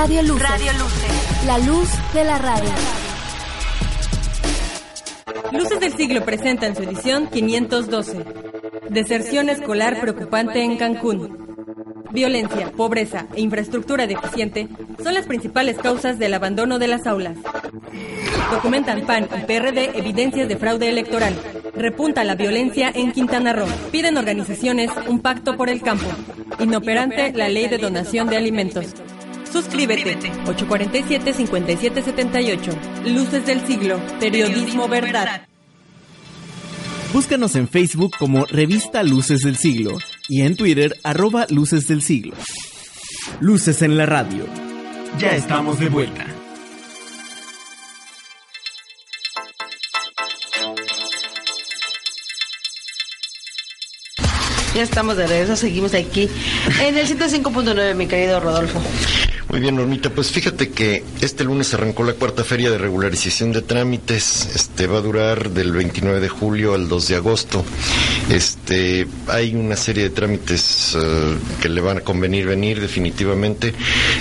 Radio Luces. Radio Luces. La luz de la radio. Luces del Siglo presenta en su edición 512. Deserción escolar preocupante en Cancún. Violencia, pobreza e infraestructura deficiente son las principales causas del abandono de las aulas. Documentan PAN y PRD evidencias de fraude electoral. Repunta la violencia en Quintana Roo. Piden organizaciones un pacto por el campo. Inoperante la ley de donación de alimentos. Suscríbete 847-5778. Luces del siglo. Periodismo verdad. Búscanos en Facebook como Revista Luces del Siglo y en Twitter arroba Luces del Siglo. Luces en la radio. Ya estamos de vuelta. Ya estamos de regreso, seguimos aquí en el 105.9, mi querido Rodolfo. Muy bien, Normita, pues fíjate que este lunes arrancó la cuarta feria de regularización de trámites. Este va a durar del 29 de julio al 2 de agosto. Este hay una serie de trámites eh, que le van a convenir venir definitivamente.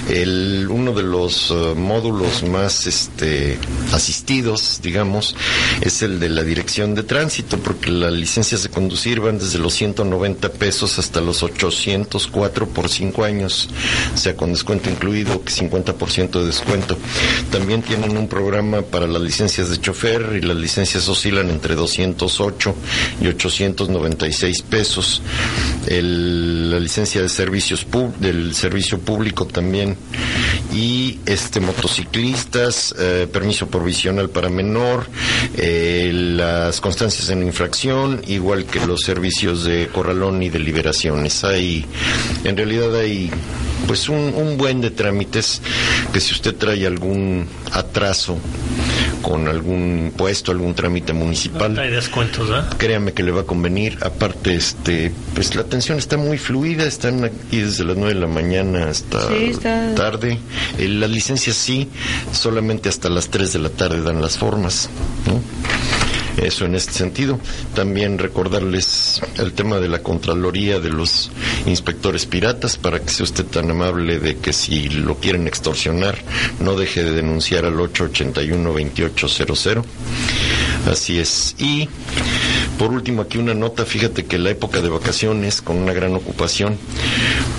El uno de los eh, módulos más este asistidos, digamos, es el de la dirección de tránsito, porque las licencias de conducir van desde los 190 pesos hasta los 804 por cinco años, o sea, con descuento incluido, que 50% de descuento. También tienen un programa para las licencias de chofer y las licencias oscilan entre 208 y 896 pesos. La licencia de servicios del servicio público también y este motociclistas, eh, permiso provisional para menor, eh, las constancias en infracción, igual que los servicios de corralón y de liberaciones. Hay, en realidad hay pues un, un buen de trámites que si usted trae algún atraso con algún puesto, algún trámite municipal, Hay descuentos, créame que le va a convenir. Aparte, este, pues la atención está muy fluida, están aquí desde las 9 de la mañana hasta Sí, está- tarde. Eh, las licencias sí, solamente hasta las 3 de la tarde dan las formas, ¿no? Eso en este sentido. También recordarles el tema de la Contraloría de los inspectores piratas para que sea usted tan amable de que si lo quieren extorsionar no deje de denunciar al 881-2800. Así es. Y por último aquí una nota, fíjate que la época de vacaciones con una gran ocupación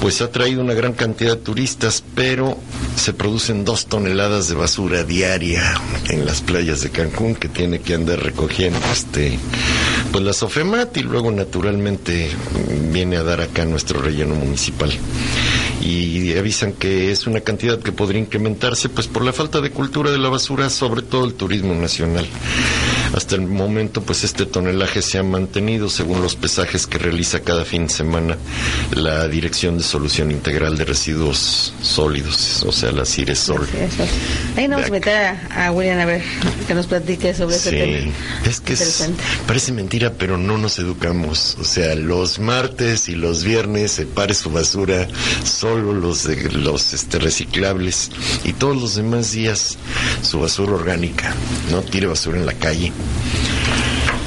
pues ha traído una gran cantidad de turistas, pero se producen dos toneladas de basura diaria en las playas de Cancún que tiene que andar recogiendo este pues la Sofemat y luego naturalmente viene a dar acá nuestro relleno municipal y avisan que es una cantidad que podría incrementarse pues por la falta de cultura de la basura, sobre todo el turismo nacional. Hasta el momento pues este tonelaje se ha mantenido según los pesajes que realiza cada fin de semana la Dirección de Solución Integral de Residuos Sólidos, o sea la CIRESOL. Eso. Ahí nos vamos a meter a, a William a ver que nos platique sobre ese Sí, tema. es que es- parece mentira, pero no nos educamos. O sea, los martes y los viernes separe su basura, solo los de, los este, reciclables y todos los demás días su basura orgánica. No tire basura en la calle.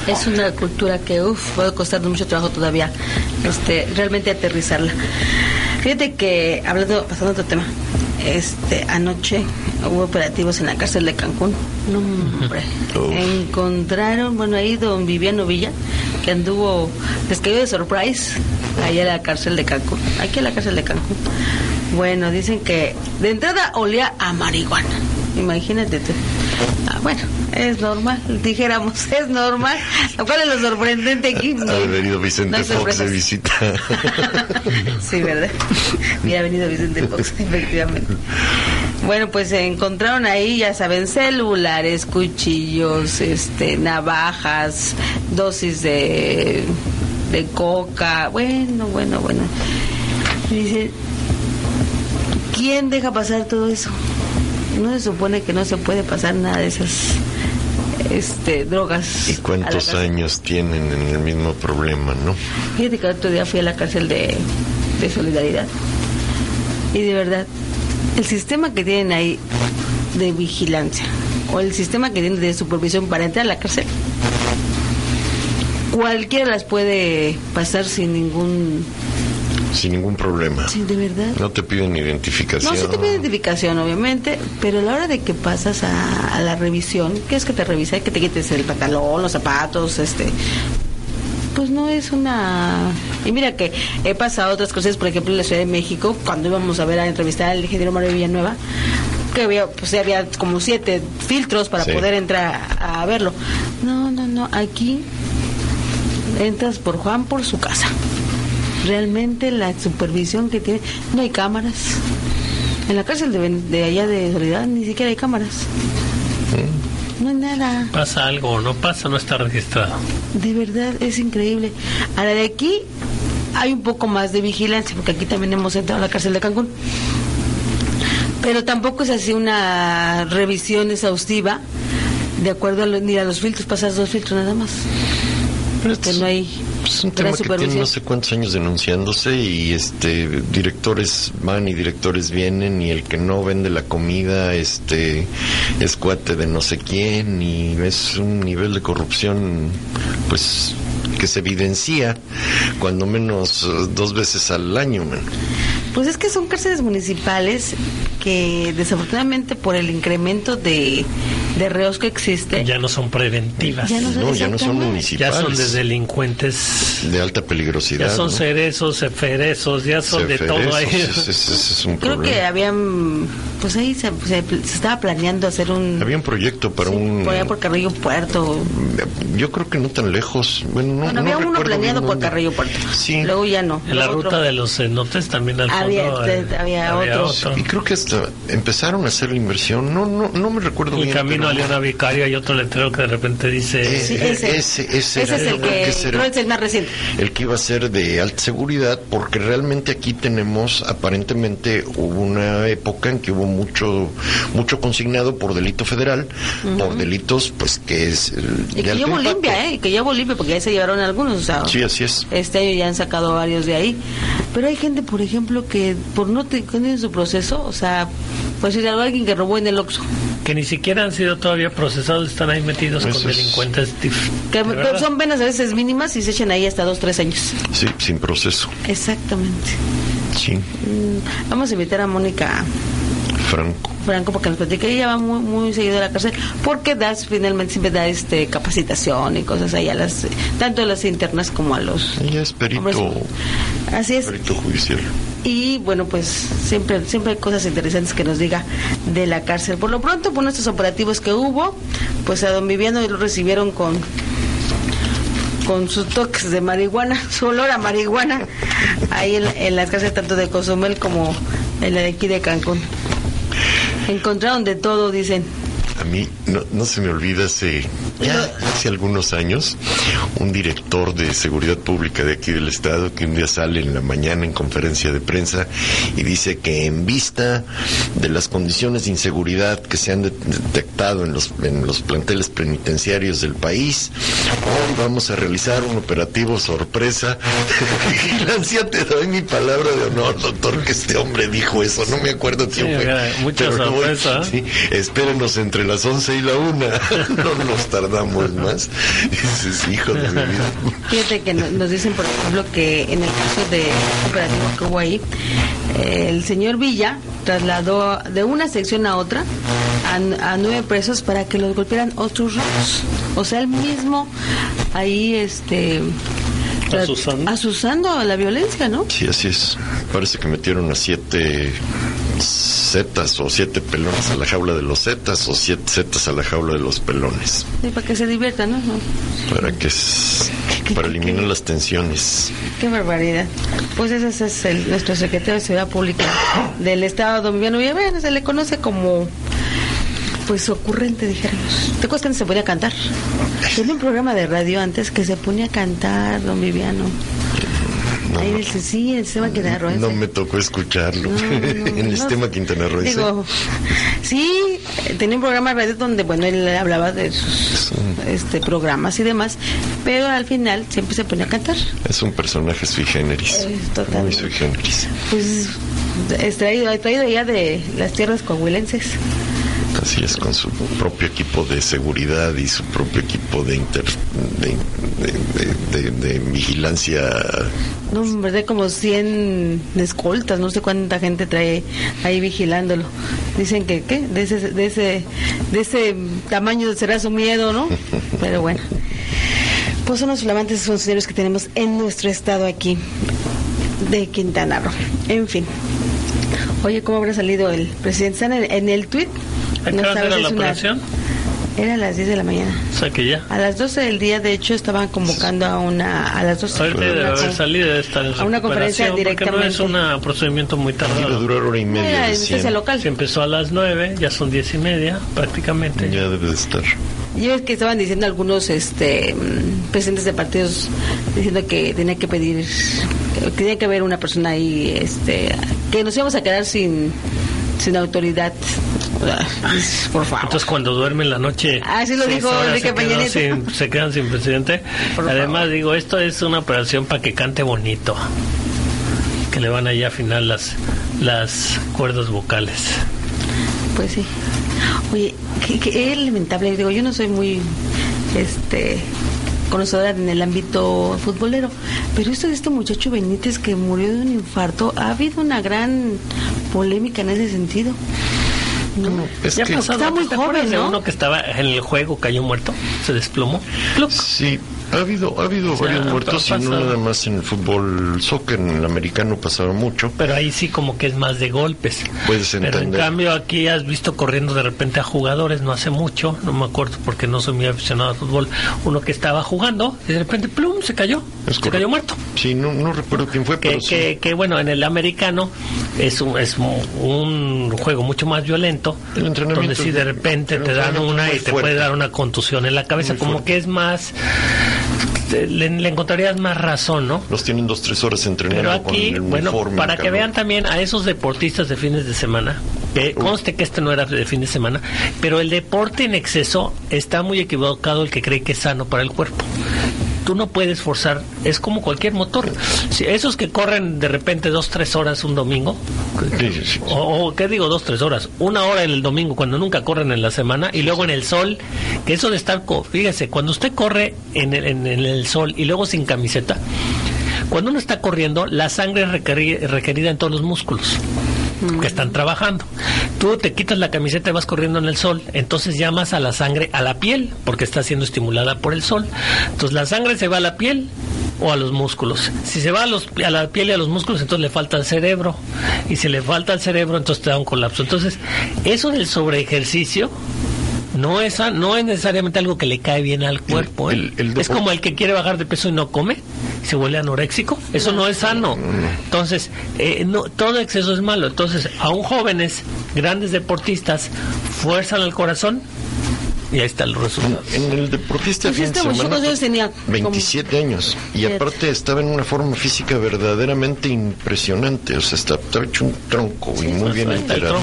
Es una cultura que, uff, va a costar mucho trabajo todavía este, realmente aterrizarla. Fíjate que, hablando, pasando a otro tema, este, anoche hubo operativos en la cárcel de Cancún. No, hombre. Encontraron, bueno, ahí don Viviano Villa, que anduvo, les cayó de surprise allá en la cárcel de Cancún. Aquí en la cárcel de Cancún. Bueno, dicen que de entrada olía a marihuana. Imagínate tú. Ah, bueno, es normal, dijéramos, es normal. ¿Cuál es lo sorprendente aquí? Ha venido Vicente Fox de visita. Sí, ¿verdad? Mira, ha venido Vicente Fox, efectivamente. Bueno, pues se encontraron ahí, ya saben, celulares, cuchillos, este, navajas, dosis de, de coca. Bueno, bueno, bueno. Dice, ¿quién deja pasar todo eso? No se supone que no se puede pasar nada de esas este, drogas. ¿Y cuántos años tienen en el mismo problema, no? Fíjate que el otro día fui a la cárcel de, de solidaridad. Y de verdad, el sistema que tienen ahí de vigilancia o el sistema que tienen de supervisión para entrar a la cárcel, cualquiera las puede pasar sin ningún sin ningún problema. Sí, de verdad. No te piden identificación. No, sí te pide identificación, obviamente, pero a la hora de que pasas a, a la revisión, que es que te revisa? Que te quites el pantalón, los zapatos, este... Pues no es una... Y mira que he pasado otras cosas, por ejemplo, en la Ciudad de México, cuando íbamos a ver a entrevistar al ingeniero Mario Villanueva, que había, pues había como siete filtros para Sí. poder entrar a verlo. No, no, no, aquí entras por Juan por su casa. Realmente la supervisión que tiene, no hay cámaras. En la cárcel de, allá de Soledad ni siquiera hay cámaras. No hay nada. Pasa algo o no pasa, no está registrado. De verdad, es increíble. A la de aquí hay un poco más de vigilancia, porque aquí también hemos entrado a la cárcel de Cancún. Pero tampoco es así una revisión exhaustiva, de acuerdo a lo- ni a los filtros, pasas dos filtros nada más. Que no hay Es un gran tema que tiene no sé cuántos años denunciándose y este directores van y directores vienen y el que no vende la comida este es cuate de no sé quién y es un nivel de corrupción pues que se evidencia cuando menos eh, dos veces al año man. Pues es que son cárceles municipales que desafortunadamente por el incremento de, de reos que existe, Ya no son preventivas. Ya no son No, ya no son municipales. Ya son de delincuentes. de alta peligrosidad Ya son ¿no? cerezos, ceferezos, ya son de todo ahí. Es un creo problema. que habían, pues ahí se, se- se estaba planeando hacer un... había un proyecto para un Por allá por Carrillo Puerto. yo creo que no tan lejos bueno no, Bueno, no había uno planeado por. Carrillo Puerto. Sí. Luego ya no. En la ruta de los cenotes también al fondo. Había- eh, de- había otro. Y creo que hasta empezaron a hacer la inversión. No, no, no me recuerdo bien. camino pero- a Leona Vicario hay otro letrero que de repente dice... Eh, Sí, eh, ese. ese, ese Ese era, es el que, creo que es el más reciente. el que iba a ser de alta seguridad, porque realmente aquí tenemos, aparentemente, hubo una época en que hubo mucho, mucho consignado por delito federal, por delitos, pues que es eh, Y que llevo limpia, ¿eh? Y que llevo limpia porque ya se llevaron algunos. O sea, Sí, así es. Este año ya han sacado varios de ahí. Pero hay gente, por ejemplo, que por no tener su proceso, o sea, pues si algo alguien que robó en el Oxxo. Que ni siquiera han sido todavía procesados, están ahí metidos Eso con es- delincuentes. Que de son penas a veces mínimas y se echan ahí hasta dos, tres años. Sí, sin proceso. Exactamente. Sí, Mm, Vamos a invitar a Mónica Franco. Franco porque nos platique. Ella va muy, muy seguido a la cárcel porque das, finalmente siempre da este, capacitación y cosas ahí a las, tanto a las internas como a los... Ella es perito, hombres. Así es. perito judicial. Y bueno, pues siempre, siempre hay cosas interesantes que nos diga de la cárcel. Por lo pronto, por nuestros operativos que hubo, pues a don Viviano lo recibieron con con sus toques de marihuana, su olor a marihuana, ahí en, las cárceles tanto de Cozumel como en la de aquí de Cancún. Encontraron de todo, dicen. A mí no, no se me olvida hace, ya hace algunos años un director de seguridad pública de aquí del estado que un día sale en la mañana en conferencia de prensa y dice que en vista de las condiciones de inseguridad que se han de- detectado en los, en los planteles penitenciarios del país, hoy vamos a realizar un operativo sorpresa. Vigilancia, te doy mi palabra de honor, doctor, que este hombre dijo eso. No me acuerdo quién Sí, fue. mucha pero no sí, espérenos entre las 11 y la 1. no nos tardamos más. Dices, hijo de mi vida. Fíjate que no- nos dicen, por ejemplo, que en el caso de operativo que hubo ahí, el señor Villa trasladó de una sección a otra a, a nueve presos para que los golpearan otros rojos. O sea, él mismo ahí, este... Asusando. asusando la violencia, ¿no? Sí, así es. Parece que metieron a siete zetas o siete pelones a la jaula de los zetas o siete zetas a la jaula de los pelones. Sí, para que se diviertan, ¿no? Para que para eliminar las tensiones. Qué barbaridad. Pues ese es el, nuestro secretario de Seguridad Pública del Estado, don Viviano Villaverde. Se le conoce como, pues, ocurrente, dijéramos. ¿Te acuerdas que se ponía a cantar? Tenía un programa de radio antes que se ponía a cantar, don Viviano. Ahí en el, sí, el sistema Quintana Roo. No me tocó escucharlo No, no, en el no. sistema Quintana Roo. Digo, sí, eh, tenía un programa de radio donde, bueno, él hablaba de sus este, programas y demás, pero al final siempre se ponía a cantar. Es un personaje sui generis. Eh, totalmente. Muy sui generis. Pues extraído, traído ya de las tierras coahuilenses. Así es, con su propio equipo de seguridad y su propio equipo de, inter- de, de- de- de- vigilancia. No, de como 100 escoltas, no sé cuánta gente trae ahí vigilándolo. Dicen que, ¿qué? De ese, de ese, de ese tamaño será su miedo, ¿no? Pero bueno. Pues son los flamantes funcionarios que tenemos en nuestro estado aquí, de Quintana Roo. En fin. Oye, ¿cómo habrá salido el presidente? ¿Están en, en el tweet? ¿A qué hora era la una- operación? Era a las 10 de la mañana. O sea que ya. A las 12 del día, de hecho, estaban convocando a una. A las 12 Ahorita debe haber salido de estar en a una conferencia recuperación, porque No es un procedimiento muy tardado. Debe durar hora y media. Era local. Se empezó a las 9, ya son 10 y media prácticamente. Ya debe de estar. Y es que estaban diciendo algunos este, mm, presidentes de partidos diciendo que tenía que pedir, que tenía que haber una persona ahí, este, que nos íbamos a quedar sin, sin autoridad. Ah, Por favor. Entonces cuando duermen la noche Ah, sí lo dijo Enrique se, Peña quedan Nieto. sin, se quedan sin presidente. Por Además digo, esto es una operación para que cante bonito. Que le van allá a afinar las, las cuerdas vocales. Pues sí. Oye, que, que es lamentable, digo, yo no soy muy este conocedora en el ámbito futbolero, pero esto de este muchacho Benítez que murió de un infarto, ha habido una gran polémica en ese sentido. No, es Ya que- pasado, está muy ¿te acuerdas joven, de ¿no? uno que estaba en el juego, cayó muerto, se desplomó. Sí, ha habido, ha habido O sea, varios muertos y no nada más en el fútbol soccer, en el americano pasaba mucho. Pero ahí sí como que es más de golpes. Puedes Pero en entender. cambio aquí has visto corriendo de repente a jugadores, no hace mucho, no me acuerdo porque no soy muy aficionado al fútbol, uno que estaba jugando y de repente plum se cayó, se cayó muerto. Sí, no, no recuerdo quién fue, Que, pero sí. que, que, bueno, en el americano es un, es un- juego mucho más violento, El entrenamiento donde si de es- repente el te dan una es y te fuerte. puede dar una contusión en la cabeza, Muy como fuerte. que es más, le, le encontrarías más razón, ¿no? Los tienen dos, tres horas entrenando Pero aquí, con el bueno, uniforme, para que vean también a esos deportistas de fines de semana, que conste que este no era de fin de semana, pero el deporte en exceso está muy equivocado el que cree que es sano para el cuerpo. Tú no puedes forzar, es como cualquier motor. Si esos que corren de repente dos, tres horas un domingo, o, o, ¿qué digo dos, tres horas? Una hora en el domingo cuando nunca corren en la semana y luego en el sol, que eso de estar, fíjese, cuando usted corre en el, en- en el sol y luego sin camiseta, cuando uno está corriendo, la sangre es requeri- requerida en todos los músculos que están trabajando. Tú te quitas la camiseta y vas corriendo en el sol, entonces llamas a la sangre a la piel, porque está siendo estimulada por el sol. Entonces la sangre se va a la piel o a los músculos. Si se va a, los, a la piel y a los músculos, entonces le falta al cerebro. Y si le falta al cerebro, entonces te da un colapso. Entonces, eso del sobreejercicio no es, no es necesariamente algo que le cae bien al cuerpo. ¿eh? es como el que quiere bajar de peso y no come, se vuelve anoréxico. Eso no es sano. Entonces, eh, no, todo exceso es malo. Entonces, aún jóvenes, grandes deportistas, fuerzan al corazón y ahí está el resultado. En el deportista Pues fin de semana, ¿cuántos años tenía? Como- 27 años. Y aparte estaba en una forma física verdaderamente impresionante. O sea, está- estaba hecho un tronco y muy bien está el enterado.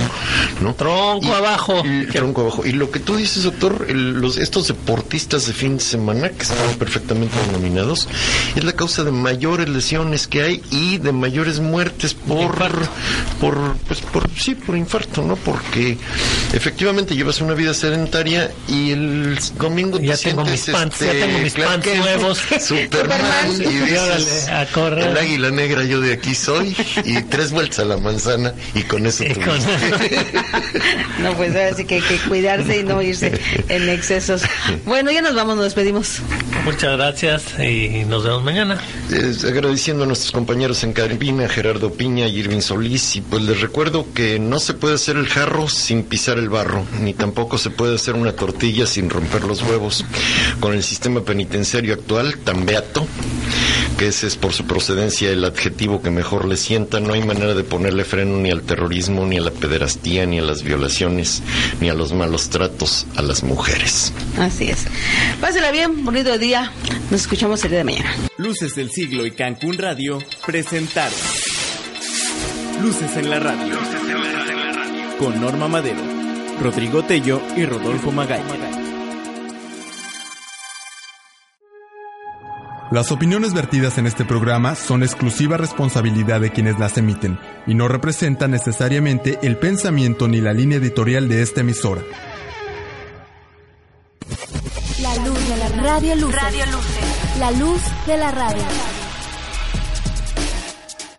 ¿no? Tronco abajo. Y, tronco abajo. Y lo que tú dices, doctor, el- los, estos deportistas de fin de semana, que estaban perfectamente denominados, es la causa de mayores lesiones que hay y de mayores muertes por, por, pues, por, sí, por infarto, ¿no? Porque efectivamente llevas una vida sedentaria y el domingo Ya te tengo sientes, mis pants, ya este, tengo mis pants nuevos. Superman, y dices, a correr. el águila negra, yo de aquí soy, y tres vueltas a la manzana, y con eso tuviste. No, pues ahora sí que hay que cuidarse y no irse en excesos. Bueno, ya nos vamos, nos despedimos. Muchas gracias y nos vemos mañana. Es agradeciendo a nuestros compañeros en Caribina, Gerardo Piña y Irving Solís, y pues les recuerdo que no se puede hacer el jarro sin pisar el barro, ni tampoco se puede hacer una tortilla sin romper los huevos. Con el sistema penitenciario actual, tan beato, que ese es por su procedencia el adjetivo que mejor le sienta, no hay manera de ponerle freno ni al terrorismo, ni a la pederastía, ni a las violaciones, ni a los malos tratos a las mujeres. Así es. Pásela bien, bonito día. Nos escuchamos el día de mañana. Luces del Siglo y Cancún Radio presentaron Luces en la Radio. Con Norma Madero, Rodrigo Tello y Rodolfo Magalla. Las opiniones vertidas en este programa son exclusiva responsabilidad de quienes las emiten y no representan necesariamente el pensamiento ni la línea editorial de esta emisora. La luz de la radio. Radio Luces. La luz de la radio.